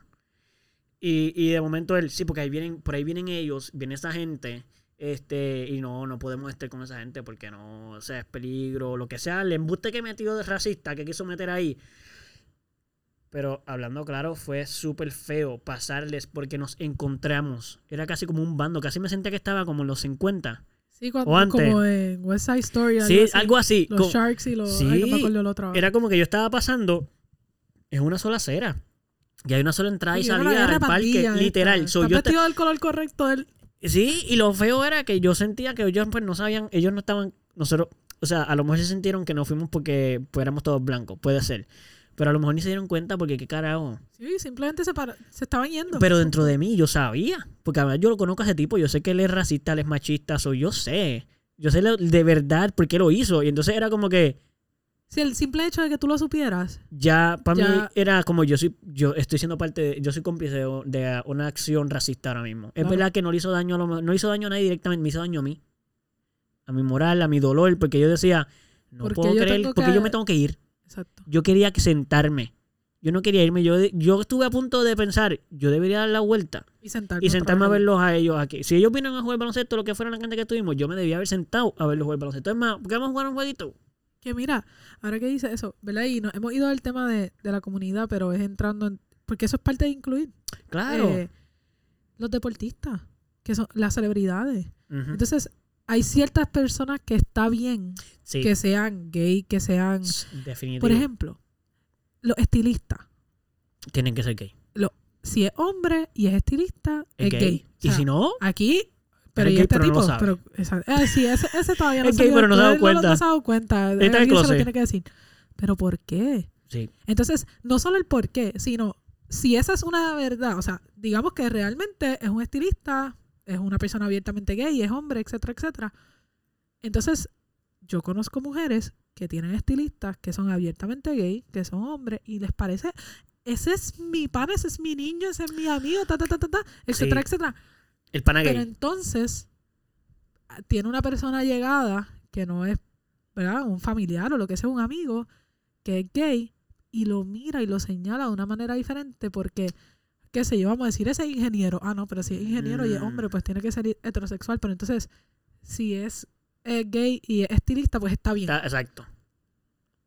Y, y de momento él, sí, porque ahí vienen, por ahí vienen ellos, viene esa gente. Este, y no, no podemos estar con esa gente porque no, o sea, es peligro, lo que sea, el embuste que metió de racista que quiso meter ahí. Pero hablando claro, fue súper feo pasarles porque nos encontramos. Era casi como un bando, casi me sentía que estaba como en los 50. Sí, cuando, O antes. como en West Side Story. Sí, algo así. Los Sharks y los... Sí, ay, no me acuerdo el otro. Era como que yo estaba pasando en una sola acera. Y hay una sola entrada y, salida al parque, esta. literal. So, yo vestido del color correcto. Él, Sí, y lo feo era que yo sentía que ellos pues no sabían, ellos no estaban, nosotros, o sea, a lo mejor se sintieron que no fuimos porque pues, éramos todos blancos, puede ser. Pero a lo mejor ni se dieron cuenta porque qué carajo. sí, simplemente se, para- se estaban yendo. Pero dentro de mí yo sabía, porque además yo lo conozco a ese tipo, yo sé que él es racista, él es machista, so yo sé. Yo sé de verdad por qué lo hizo. Y entonces era como que Si el simple hecho de que tú lo supieras. ya para mí era como yo soy yo estoy siendo parte de, yo soy cómplice de, de una acción racista ahora mismo. Es Claro. verdad que no le hizo daño a lo- no hizo daño a nadie directamente, me hizo daño a mí. A mi moral, a mi dolor, porque yo decía, no Porque puedo creer, porque que- yo me tengo que ir. Exacto. Yo quería que sentarme. Yo no quería irme, yo, yo estuve a punto de pensar, yo debería dar la vuelta Y sentarme. y sentarme a verlos a ellos aquí. Si ellos vienen a jugar baloncesto, lo que fuera la cancha que estuvimos, yo me debía haber sentado a verlos jugar baloncesto. Es más, ¿por qué vamos a jugar un jueguito? Que mira, ahora que dice eso, ¿verdad? Y nos hemos ido al tema de, de la comunidad, pero es entrando en. Porque eso es parte de incluir. Claro. Eh, los deportistas, que son las celebridades. Entonces, hay ciertas personas que está bien sí, que sean gay, que sean. definitivo. Por ejemplo, los estilistas. Tienen que ser gay. Si es hombre y es estilista, Es es, gay. gay. O y si no, Aquí. Pero es y este pero no lo tipo. sabe. pero, esa- eh, sí, ese, ese todavía no Es gay, pero no se ha dado cuenta. No, se ha dado cuenta. Está en se lo tiene que decir. Pero ¿por qué? sí. Entonces, no solo el por qué, sino si esa es una verdad, o sea, digamos que realmente es un estilista, es una persona abiertamente gay, es hombre, etcétera, etcétera. Entonces, yo conozco mujeres que tienen estilistas que son abiertamente gay, que son hombres, y les parece, ese es mi pan, ese es mi niño, ese es mi amigo, ta, ta, ta, ta, ta, etcétera, Sí. etcétera. El pana Pero entonces, tiene una persona llegada que no es, ¿verdad? Un familiar o lo que sea, un amigo, que es gay, y lo mira y lo señala de una manera diferente porque, qué sé yo, vamos a decir, ese es ingeniero. Ah, no, pero si es ingeniero y es Mm. hombre, pues tiene que ser heterosexual. Pero entonces, si es, gay y es estilista, pues está bien. Está- exacto.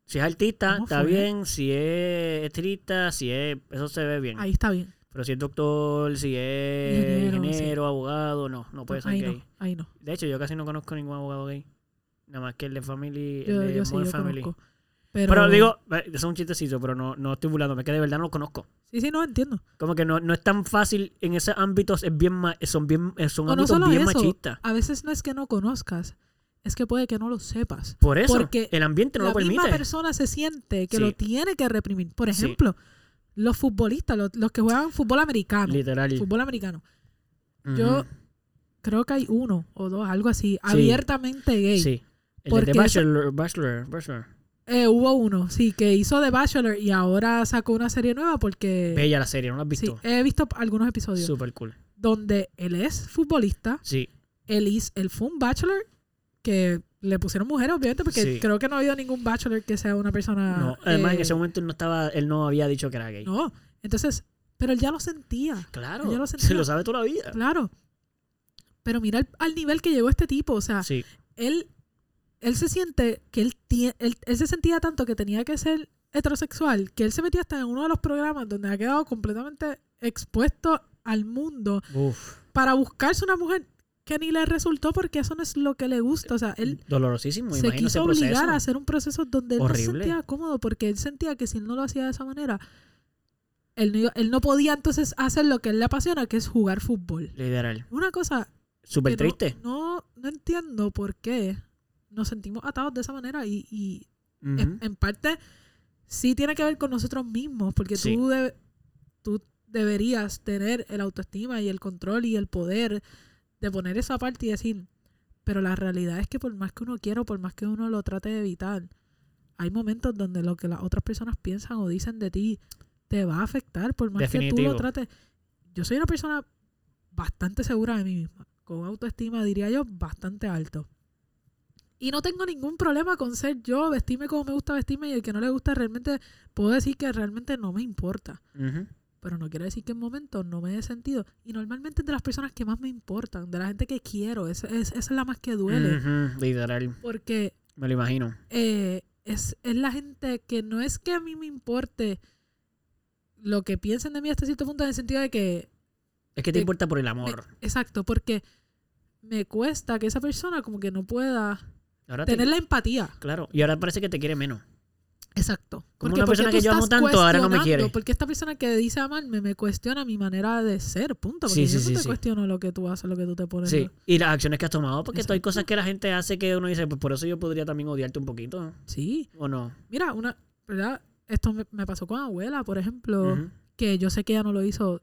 Si es artista, ¿Cómo está fue? bien. Si es estilista, si es. Eso se ve bien. Ahí está bien. Pero si es doctor, si es Ingeniero, ingeniero, abogado, no, no puede ser ahí gay. no, ahí no. De hecho, yo casi no conozco ningún abogado gay. Nada más que el de Family, Yo, el de yo sí, Modern yo Family. conozco. Pero, Pero, digo, es un chistecito, pero no, no estoy burlándome, que de verdad no lo conozco. Sí, sí, no entiendo. Como que no, no es tan fácil en esos ámbitos, es bien ma- son bien, eh, son no ámbitos bien eso, machistas. A veces no es que no conozcas, es que puede que no lo sepas. Por eso, porque el ambiente no la lo permite. misma persona se siente que Sí. lo tiene que reprimir. Por Sí. Los futbolistas, los, los que juegan fútbol americano. Literal. Fútbol americano. Yo creo que hay uno o dos, algo así, abiertamente gay. Sí. El de Porque eso- Bachelor, Bachelor. Eh, hubo uno, sí, que hizo The Bachelor y ahora sacó una serie nueva porque... Bella la serie, ¿no la has Sí, visto? he visto algunos episodios Súper cool. donde él es futbolista, Sí. él, hiz- él fue un bachelor que le pusieron mujeres, obviamente, porque Sí. creo que no ha habido ningún bachelor que sea una persona... No, además en eh, ese momento él no estaba, él no había dicho que era gay. No, entonces, pero él ya lo sentía, Claro. Yo lo se sentía. lo sabe toda la vida. claro. Pero mira al, al nivel que llegó este tipo, o sea, Sí. él, él se siente que él, tie- él, él se sentía tanto que tenía que ser heterosexual, que él se metía hasta en uno de los programas donde ha quedado completamente expuesto al mundo Uf. para buscarse una mujer que ni le resultó porque eso no es lo que le gusta, o sea, él Dolorosísimo, se quiso obligar a hacer un proceso donde él no se sentía cómodo porque él sentía que si él no lo hacía de esa manera, él no, iba- él no podía entonces hacer lo que él le apasiona, que es jugar fútbol. Literal. Una cosa Súper no- triste. No, no, entiendo por qué nos sentimos atados de esa manera y, y en, en parte sí tiene que ver con nosotros mismos, porque Sí. tú, debe- tú deberías tener el autoestima y el control y el poder de poner eso aparte y decir, pero la realidad es que por más que uno quiera o por más que uno lo trate de evitar, hay momentos donde lo que las otras personas piensan o dicen de ti te va a afectar, por más que tú lo trates. Yo soy una persona bastante segura de mí misma, con autoestima, diría yo, bastante alto. Y no tengo ningún problema con ser yo, vestirme como me gusta vestirme y el que no le gusta realmente, puedo decir que realmente no me importa. Pero no quiere decir que en momentos no me dé sentido. Y normalmente es de las personas que más me importan, de la gente que quiero, es, es- esa es la más que duele. Ujú, literal. Porque Me lo imagino. eh, es, es la gente que no es que a mí me importe lo que piensen de mí hasta cierto punto en el sentido de que, Es que te importa por el me- amor. exacto, porque me cuesta que esa persona como que no pueda Ahora te- tener la empatía. Claro. Y ahora parece que te quiere menos. Exacto. Como Porque una ¿por qué persona que yo amo tanto, ahora no me quiere. Porque esta persona que dice amarme me cuestiona mi manera de ser, punto. Porque Sí, sí, yo no sí, te cuestiono lo que tú haces, lo que tú te pones. Sí. Y las acciones que has tomado. Porque hay cosas que la gente hace que uno dice, pues por eso yo podría también odiarte un poquito. Sí. ¿O no? Mira, una, ¿verdad? Esto me, me pasó con abuela, por ejemplo, que yo sé que ella no lo hizo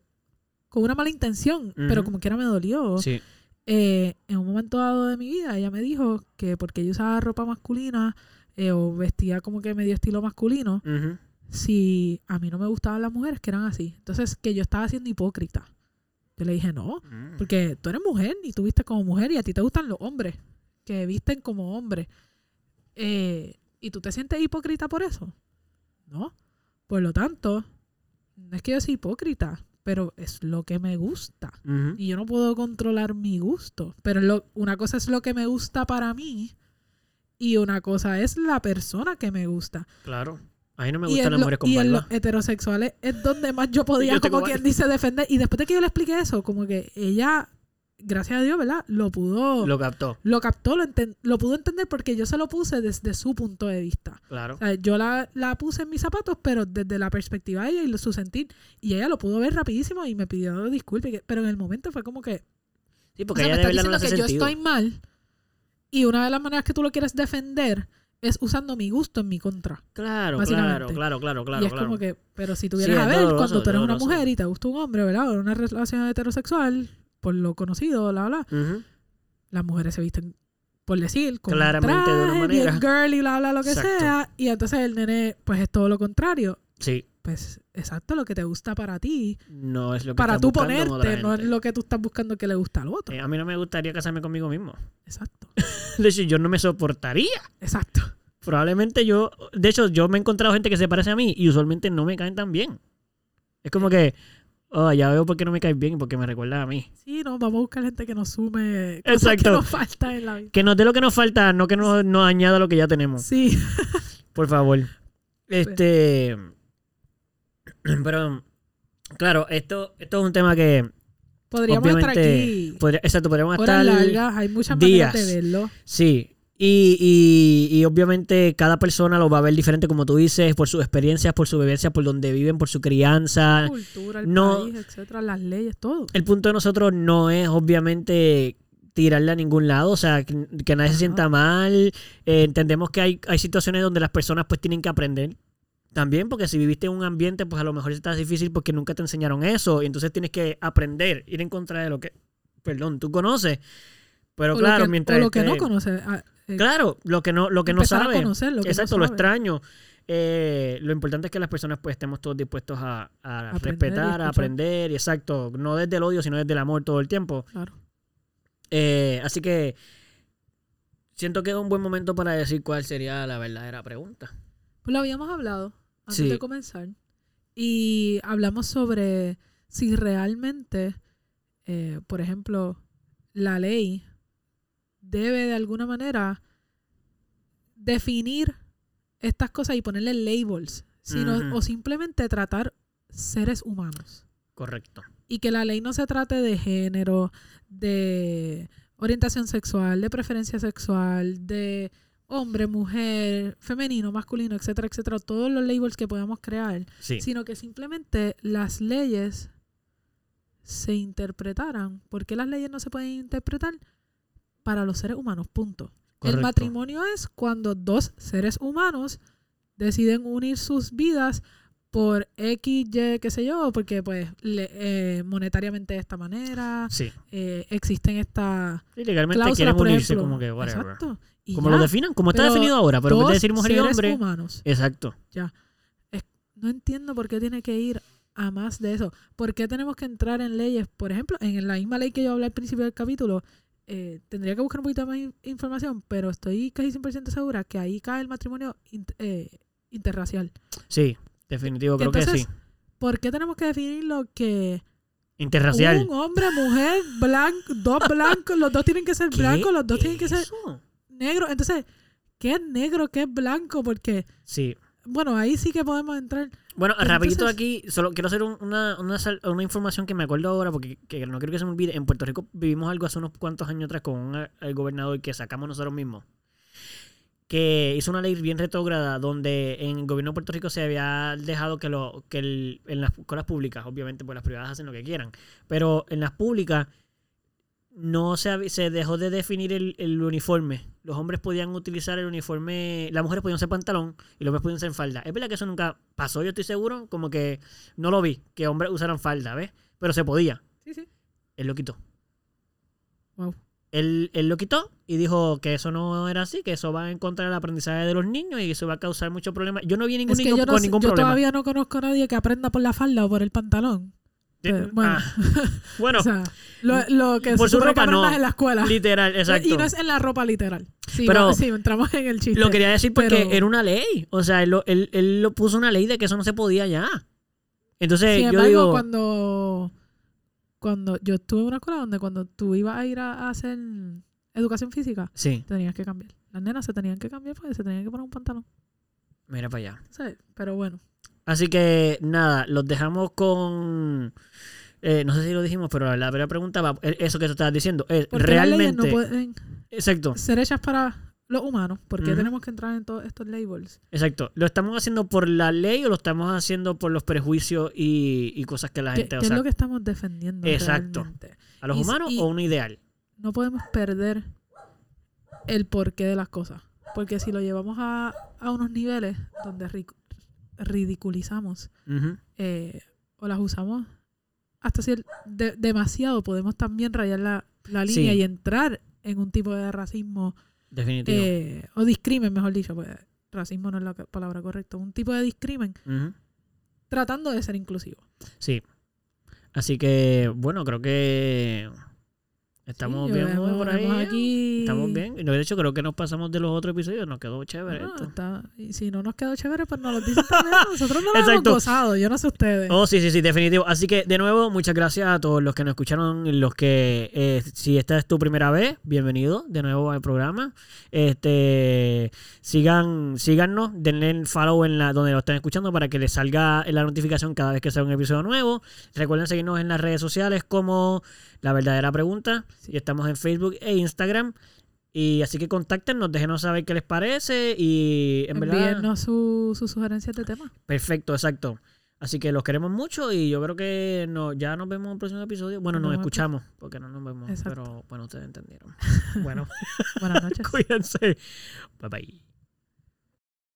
con una mala intención, pero como quiera me dolió. Sí. Eh, en un momento dado de mi vida, ella me dijo que porque yo usaba ropa masculina eh, o vestía como que medio estilo masculino, si a mí no me gustaban las mujeres que eran así. Entonces, que yo estaba siendo hipócrita. Yo le dije, no, Mm. porque tú eres mujer y tú vistes como mujer y a ti te gustan los hombres que visten como hombres. Eh, ¿Y tú te sientes hipócrita por eso? No. Por lo tanto, no es que yo sea hipócrita, pero es lo que me gusta. Y yo no puedo controlar mi gusto. Pero lo- una cosa es lo que me gusta para mí y una cosa es la persona que me gusta. Claro. A mí no me gustan las mujeres con y en los heterosexuales es donde más yo podía, Yo como quien dice, defender. Y después de que yo le expliqué eso, como que ella, gracias a Dios, ¿verdad? Lo pudo, lo, Lo captó. captó, lo, lo pudo entender porque yo se lo puse desde su punto de vista. Claro. O sea, yo la, la puse en mis zapatos, pero desde la perspectiva de ella y su sentir. Y ella lo pudo ver rapidísimo y me pidió disculpas. Pero en el momento fue como que, Sí, o porque sea, ella me no le diciendo hace que yo sentido. estoy mal. Y una de las maneras que tú lo quieres defender es usando mi gusto en mi contra. Claro, claro, claro, claro, claro. y es claro. como que, pero si tú Sí, a ver, cuando tú eres es una mujer y te gusta un hombre, ¿verdad? O una relación heterosexual, por lo conocido, bla, bla, las mujeres se visten, por decir, con Claramente, un de una traje, manera. bien girly, bla, bla, lo que Exacto. sea. Y entonces el nene, pues es todo lo contrario. Sí. Pues exacto, lo que te gusta para ti, No es lo que para tú ponerte, no es lo que tú estás buscando que le gusta al otro. Eh, a mí no me gustaría casarme conmigo mismo. Exacto, De hecho, yo no me soportaría. exacto. Probablemente yo, de hecho, yo me he encontrado gente que se parece a mí y usualmente no me caen tan bien. Es como que, oh, ya veo por qué no me caen bien y por qué me recuerdan a mí. Sí, no, vamos a buscar gente que nos sume cosas Exacto. que nos falta en la vida. Que nos dé lo que nos falta, no que nos, nos añada lo que ya tenemos. Sí, Por favor. Este. Pero, claro, esto, esto es un tema que. podríamos estar aquí podría- exacto, podríamos horas estar. largas, hay muchas días. maneras de verlo. Sí. Y, y, y obviamente cada persona lo va a ver diferente, como tú dices, por sus experiencias, por su vivencia, por donde viven, por su crianza. La cultura, el no- país, etcétera, las leyes, todo. El punto de nosotros no es obviamente tirarle a ningún lado, o sea, que, que nadie se sienta mal. Eh, entendemos que hay, hay situaciones donde las personas pues tienen que aprender. También, porque si viviste en un ambiente, pues a lo mejor está difícil porque nunca te enseñaron eso. Y entonces tienes que aprender, ir en contra de lo que, perdón, tú conoces. Pero o claro, lo que, mientras. o lo que no esté- conoce. ah, eh, Claro, lo que no, lo que no empezar a sabe. conocer lo que no Exacto, lo extraño. Eh, lo importante es que las personas pues estemos todos dispuestos a, a Aprender y respetar, a aprender, y exacto, no desde el odio, sino desde el amor todo el tiempo. Claro. Eh, así que siento que es un buen momento para decir cuál sería la verdadera pregunta. Pues lo habíamos hablado antes Sí. de comenzar. Y hablamos sobre si realmente, eh, por ejemplo, la ley debe de alguna manera definir estas cosas y ponerle labels, sino, o simplemente tratar seres humanos. Correcto. Y que la ley no se trate de género, de orientación sexual, de preferencia sexual, de hombre, mujer, femenino, masculino, etcétera, etcétera, todos los labels que podamos crear, Sí. sino que simplemente las leyes se interpretaran. ¿Por qué las leyes no se pueden interpretar? Para los seres humanos, punto. El matrimonio es cuando dos seres humanos deciden unir sus vidas por X, Y, qué sé yo, porque pues le- eh, monetariamente de esta manera, Sí. eh, existen estas Sí, legalmente quieren unirse como que whatever. Exacto. Como ya, lo definan, como está Pero definido ahora, pero en vez de decir mujer y hombre. humanos. Exacto. No entiendo por qué tiene que ir a más de eso. ¿Por qué tenemos que entrar en leyes? Por ejemplo, en la misma ley que yo hablé al principio del capítulo, eh, tendría que buscar un poquito más in- información, pero estoy casi 100% segura que ahí cae el matrimonio eh, interracial. Sí, definitivo, creo que sí. ¿por qué tenemos que definirlo que Interracial. un hombre, mujer, blanco, dos blancos, los dos tienen que ser ¿Qué blancos, los dos tienen que ser eso? Negros? Entonces, ¿qué es negro, qué es blanco? Porque, Sí. bueno, ahí sí que podemos entrar. Bueno, Pero rapidito entonces- aquí, solo quiero hacer un- una, una, información que me acuerdo ahora, porque que no quiero que se me olvide. En Puerto Rico vivimos algo hace unos cuantos años atrás con un, el gobernador que sacamos nosotros mismos, que hizo una ley bien retrógrada donde en el gobierno de Puerto Rico se había dejado que, lo, que el- en las escuelas públicas, obviamente, pues las privadas hacen lo que quieran, pero en las públicas no se, se dejó de definir el, el uniforme. Los hombres podían utilizar el uniforme, las mujeres podían usar pantalón y los hombres podían usar falda. Es verdad que eso nunca pasó, yo estoy seguro, como que no lo vi, que hombres usaran falda, ¿ves? Pero se podía. Sí, sí. Él lo quitó. Wow. Él, él lo quitó y dijo que eso no era así, que eso va en contra del aprendizaje de los niños y eso va a causar muchos problemas. Yo no vi ningún Es que niño yo, no con ningún yo problema. todavía no conozco a nadie que aprenda por la falda o por el pantalón. Pero, bueno. ah, bueno, O sea, lo, lo que Por su ropa, no. en la escuela. literal, exacto. Y no es en la ropa literal. Sí, Pero- sí, entramos en el chiste. Lo quería decir porque Pero- era una ley. O sea, él, él, él lo puso una ley de que eso no se podía ya. Entonces, Sin yo embargo, digo. cuando, cuando yo estuve en una escuela donde cuando tú ibas a ir a, hacer educación física, Sí, te tenías que cambiar. Las nenas se tenían que cambiar porque se tenían que poner un pantalón. mira para allá. ¿sabes? Pero bueno. Así que nada, los dejamos con. eh, no sé si lo dijimos, pero la primera pregunta va. eh, Eso que tú estabas diciendo. Es realmente. no pueden Exacto, ser hechas para los humanos. Porque Ujú. tenemos que entrar en todos estos labels. exacto. ¿Lo estamos haciendo por la ley o lo estamos haciendo por los prejuicios y, y cosas que la ¿Qué, gente. qué o es sea, lo que estamos defendiendo? Exacto. realmente? ¿A los y- humanos y- o un ideal? no podemos perder el porqué de las cosas. Porque si lo llevamos a, a unos niveles donde ridiculizamos eh, o las usamos hasta si demasiado, podemos también rayar la, la Sí. línea y entrar en un tipo de racismo Definitivo. eh, o discrimen, mejor dicho, pues racismo no es la palabra correcta, un tipo de discrimen tratando de ser inclusivo. Sí. Así que, bueno, creo que estamos Sí, bien hemos- por ahí. aquí- Estamos bien. Y De hecho, creo que nos pasamos de los otros episodios. Nos quedó chévere Bueno, esto. está- y si no nos quedó chévere, pues nos lo dicen también. Nosotros no lo hemos gozado, yo no sé ustedes. Oh, sí, sí, sí, definitivo. Así que, de nuevo, muchas gracias a todos los que nos escucharon, los que, eh, si esta es tu primera vez, bienvenido de nuevo al programa. Este, sigan, síganos, denle follow en la, donde lo estén escuchando para que les salga la notificación cada vez que sea un episodio nuevo. Recuerden seguirnos en las redes sociales como La Verdadera Pregunta. Y estamos en Facebook e Instagram. Y así que contáctenos, déjenos saber qué les parece y en verdad... Envíennos su- sus sugerencias de temas. Perfecto, exacto. Así que los queremos mucho y yo creo que no, ya nos vemos en el próximo episodio. Bueno, nos Nos vemos. escuchamos porque no nos vemos, Exacto. pero bueno, ustedes entendieron. Bueno, Buenas noches. cuídense. Bye bye.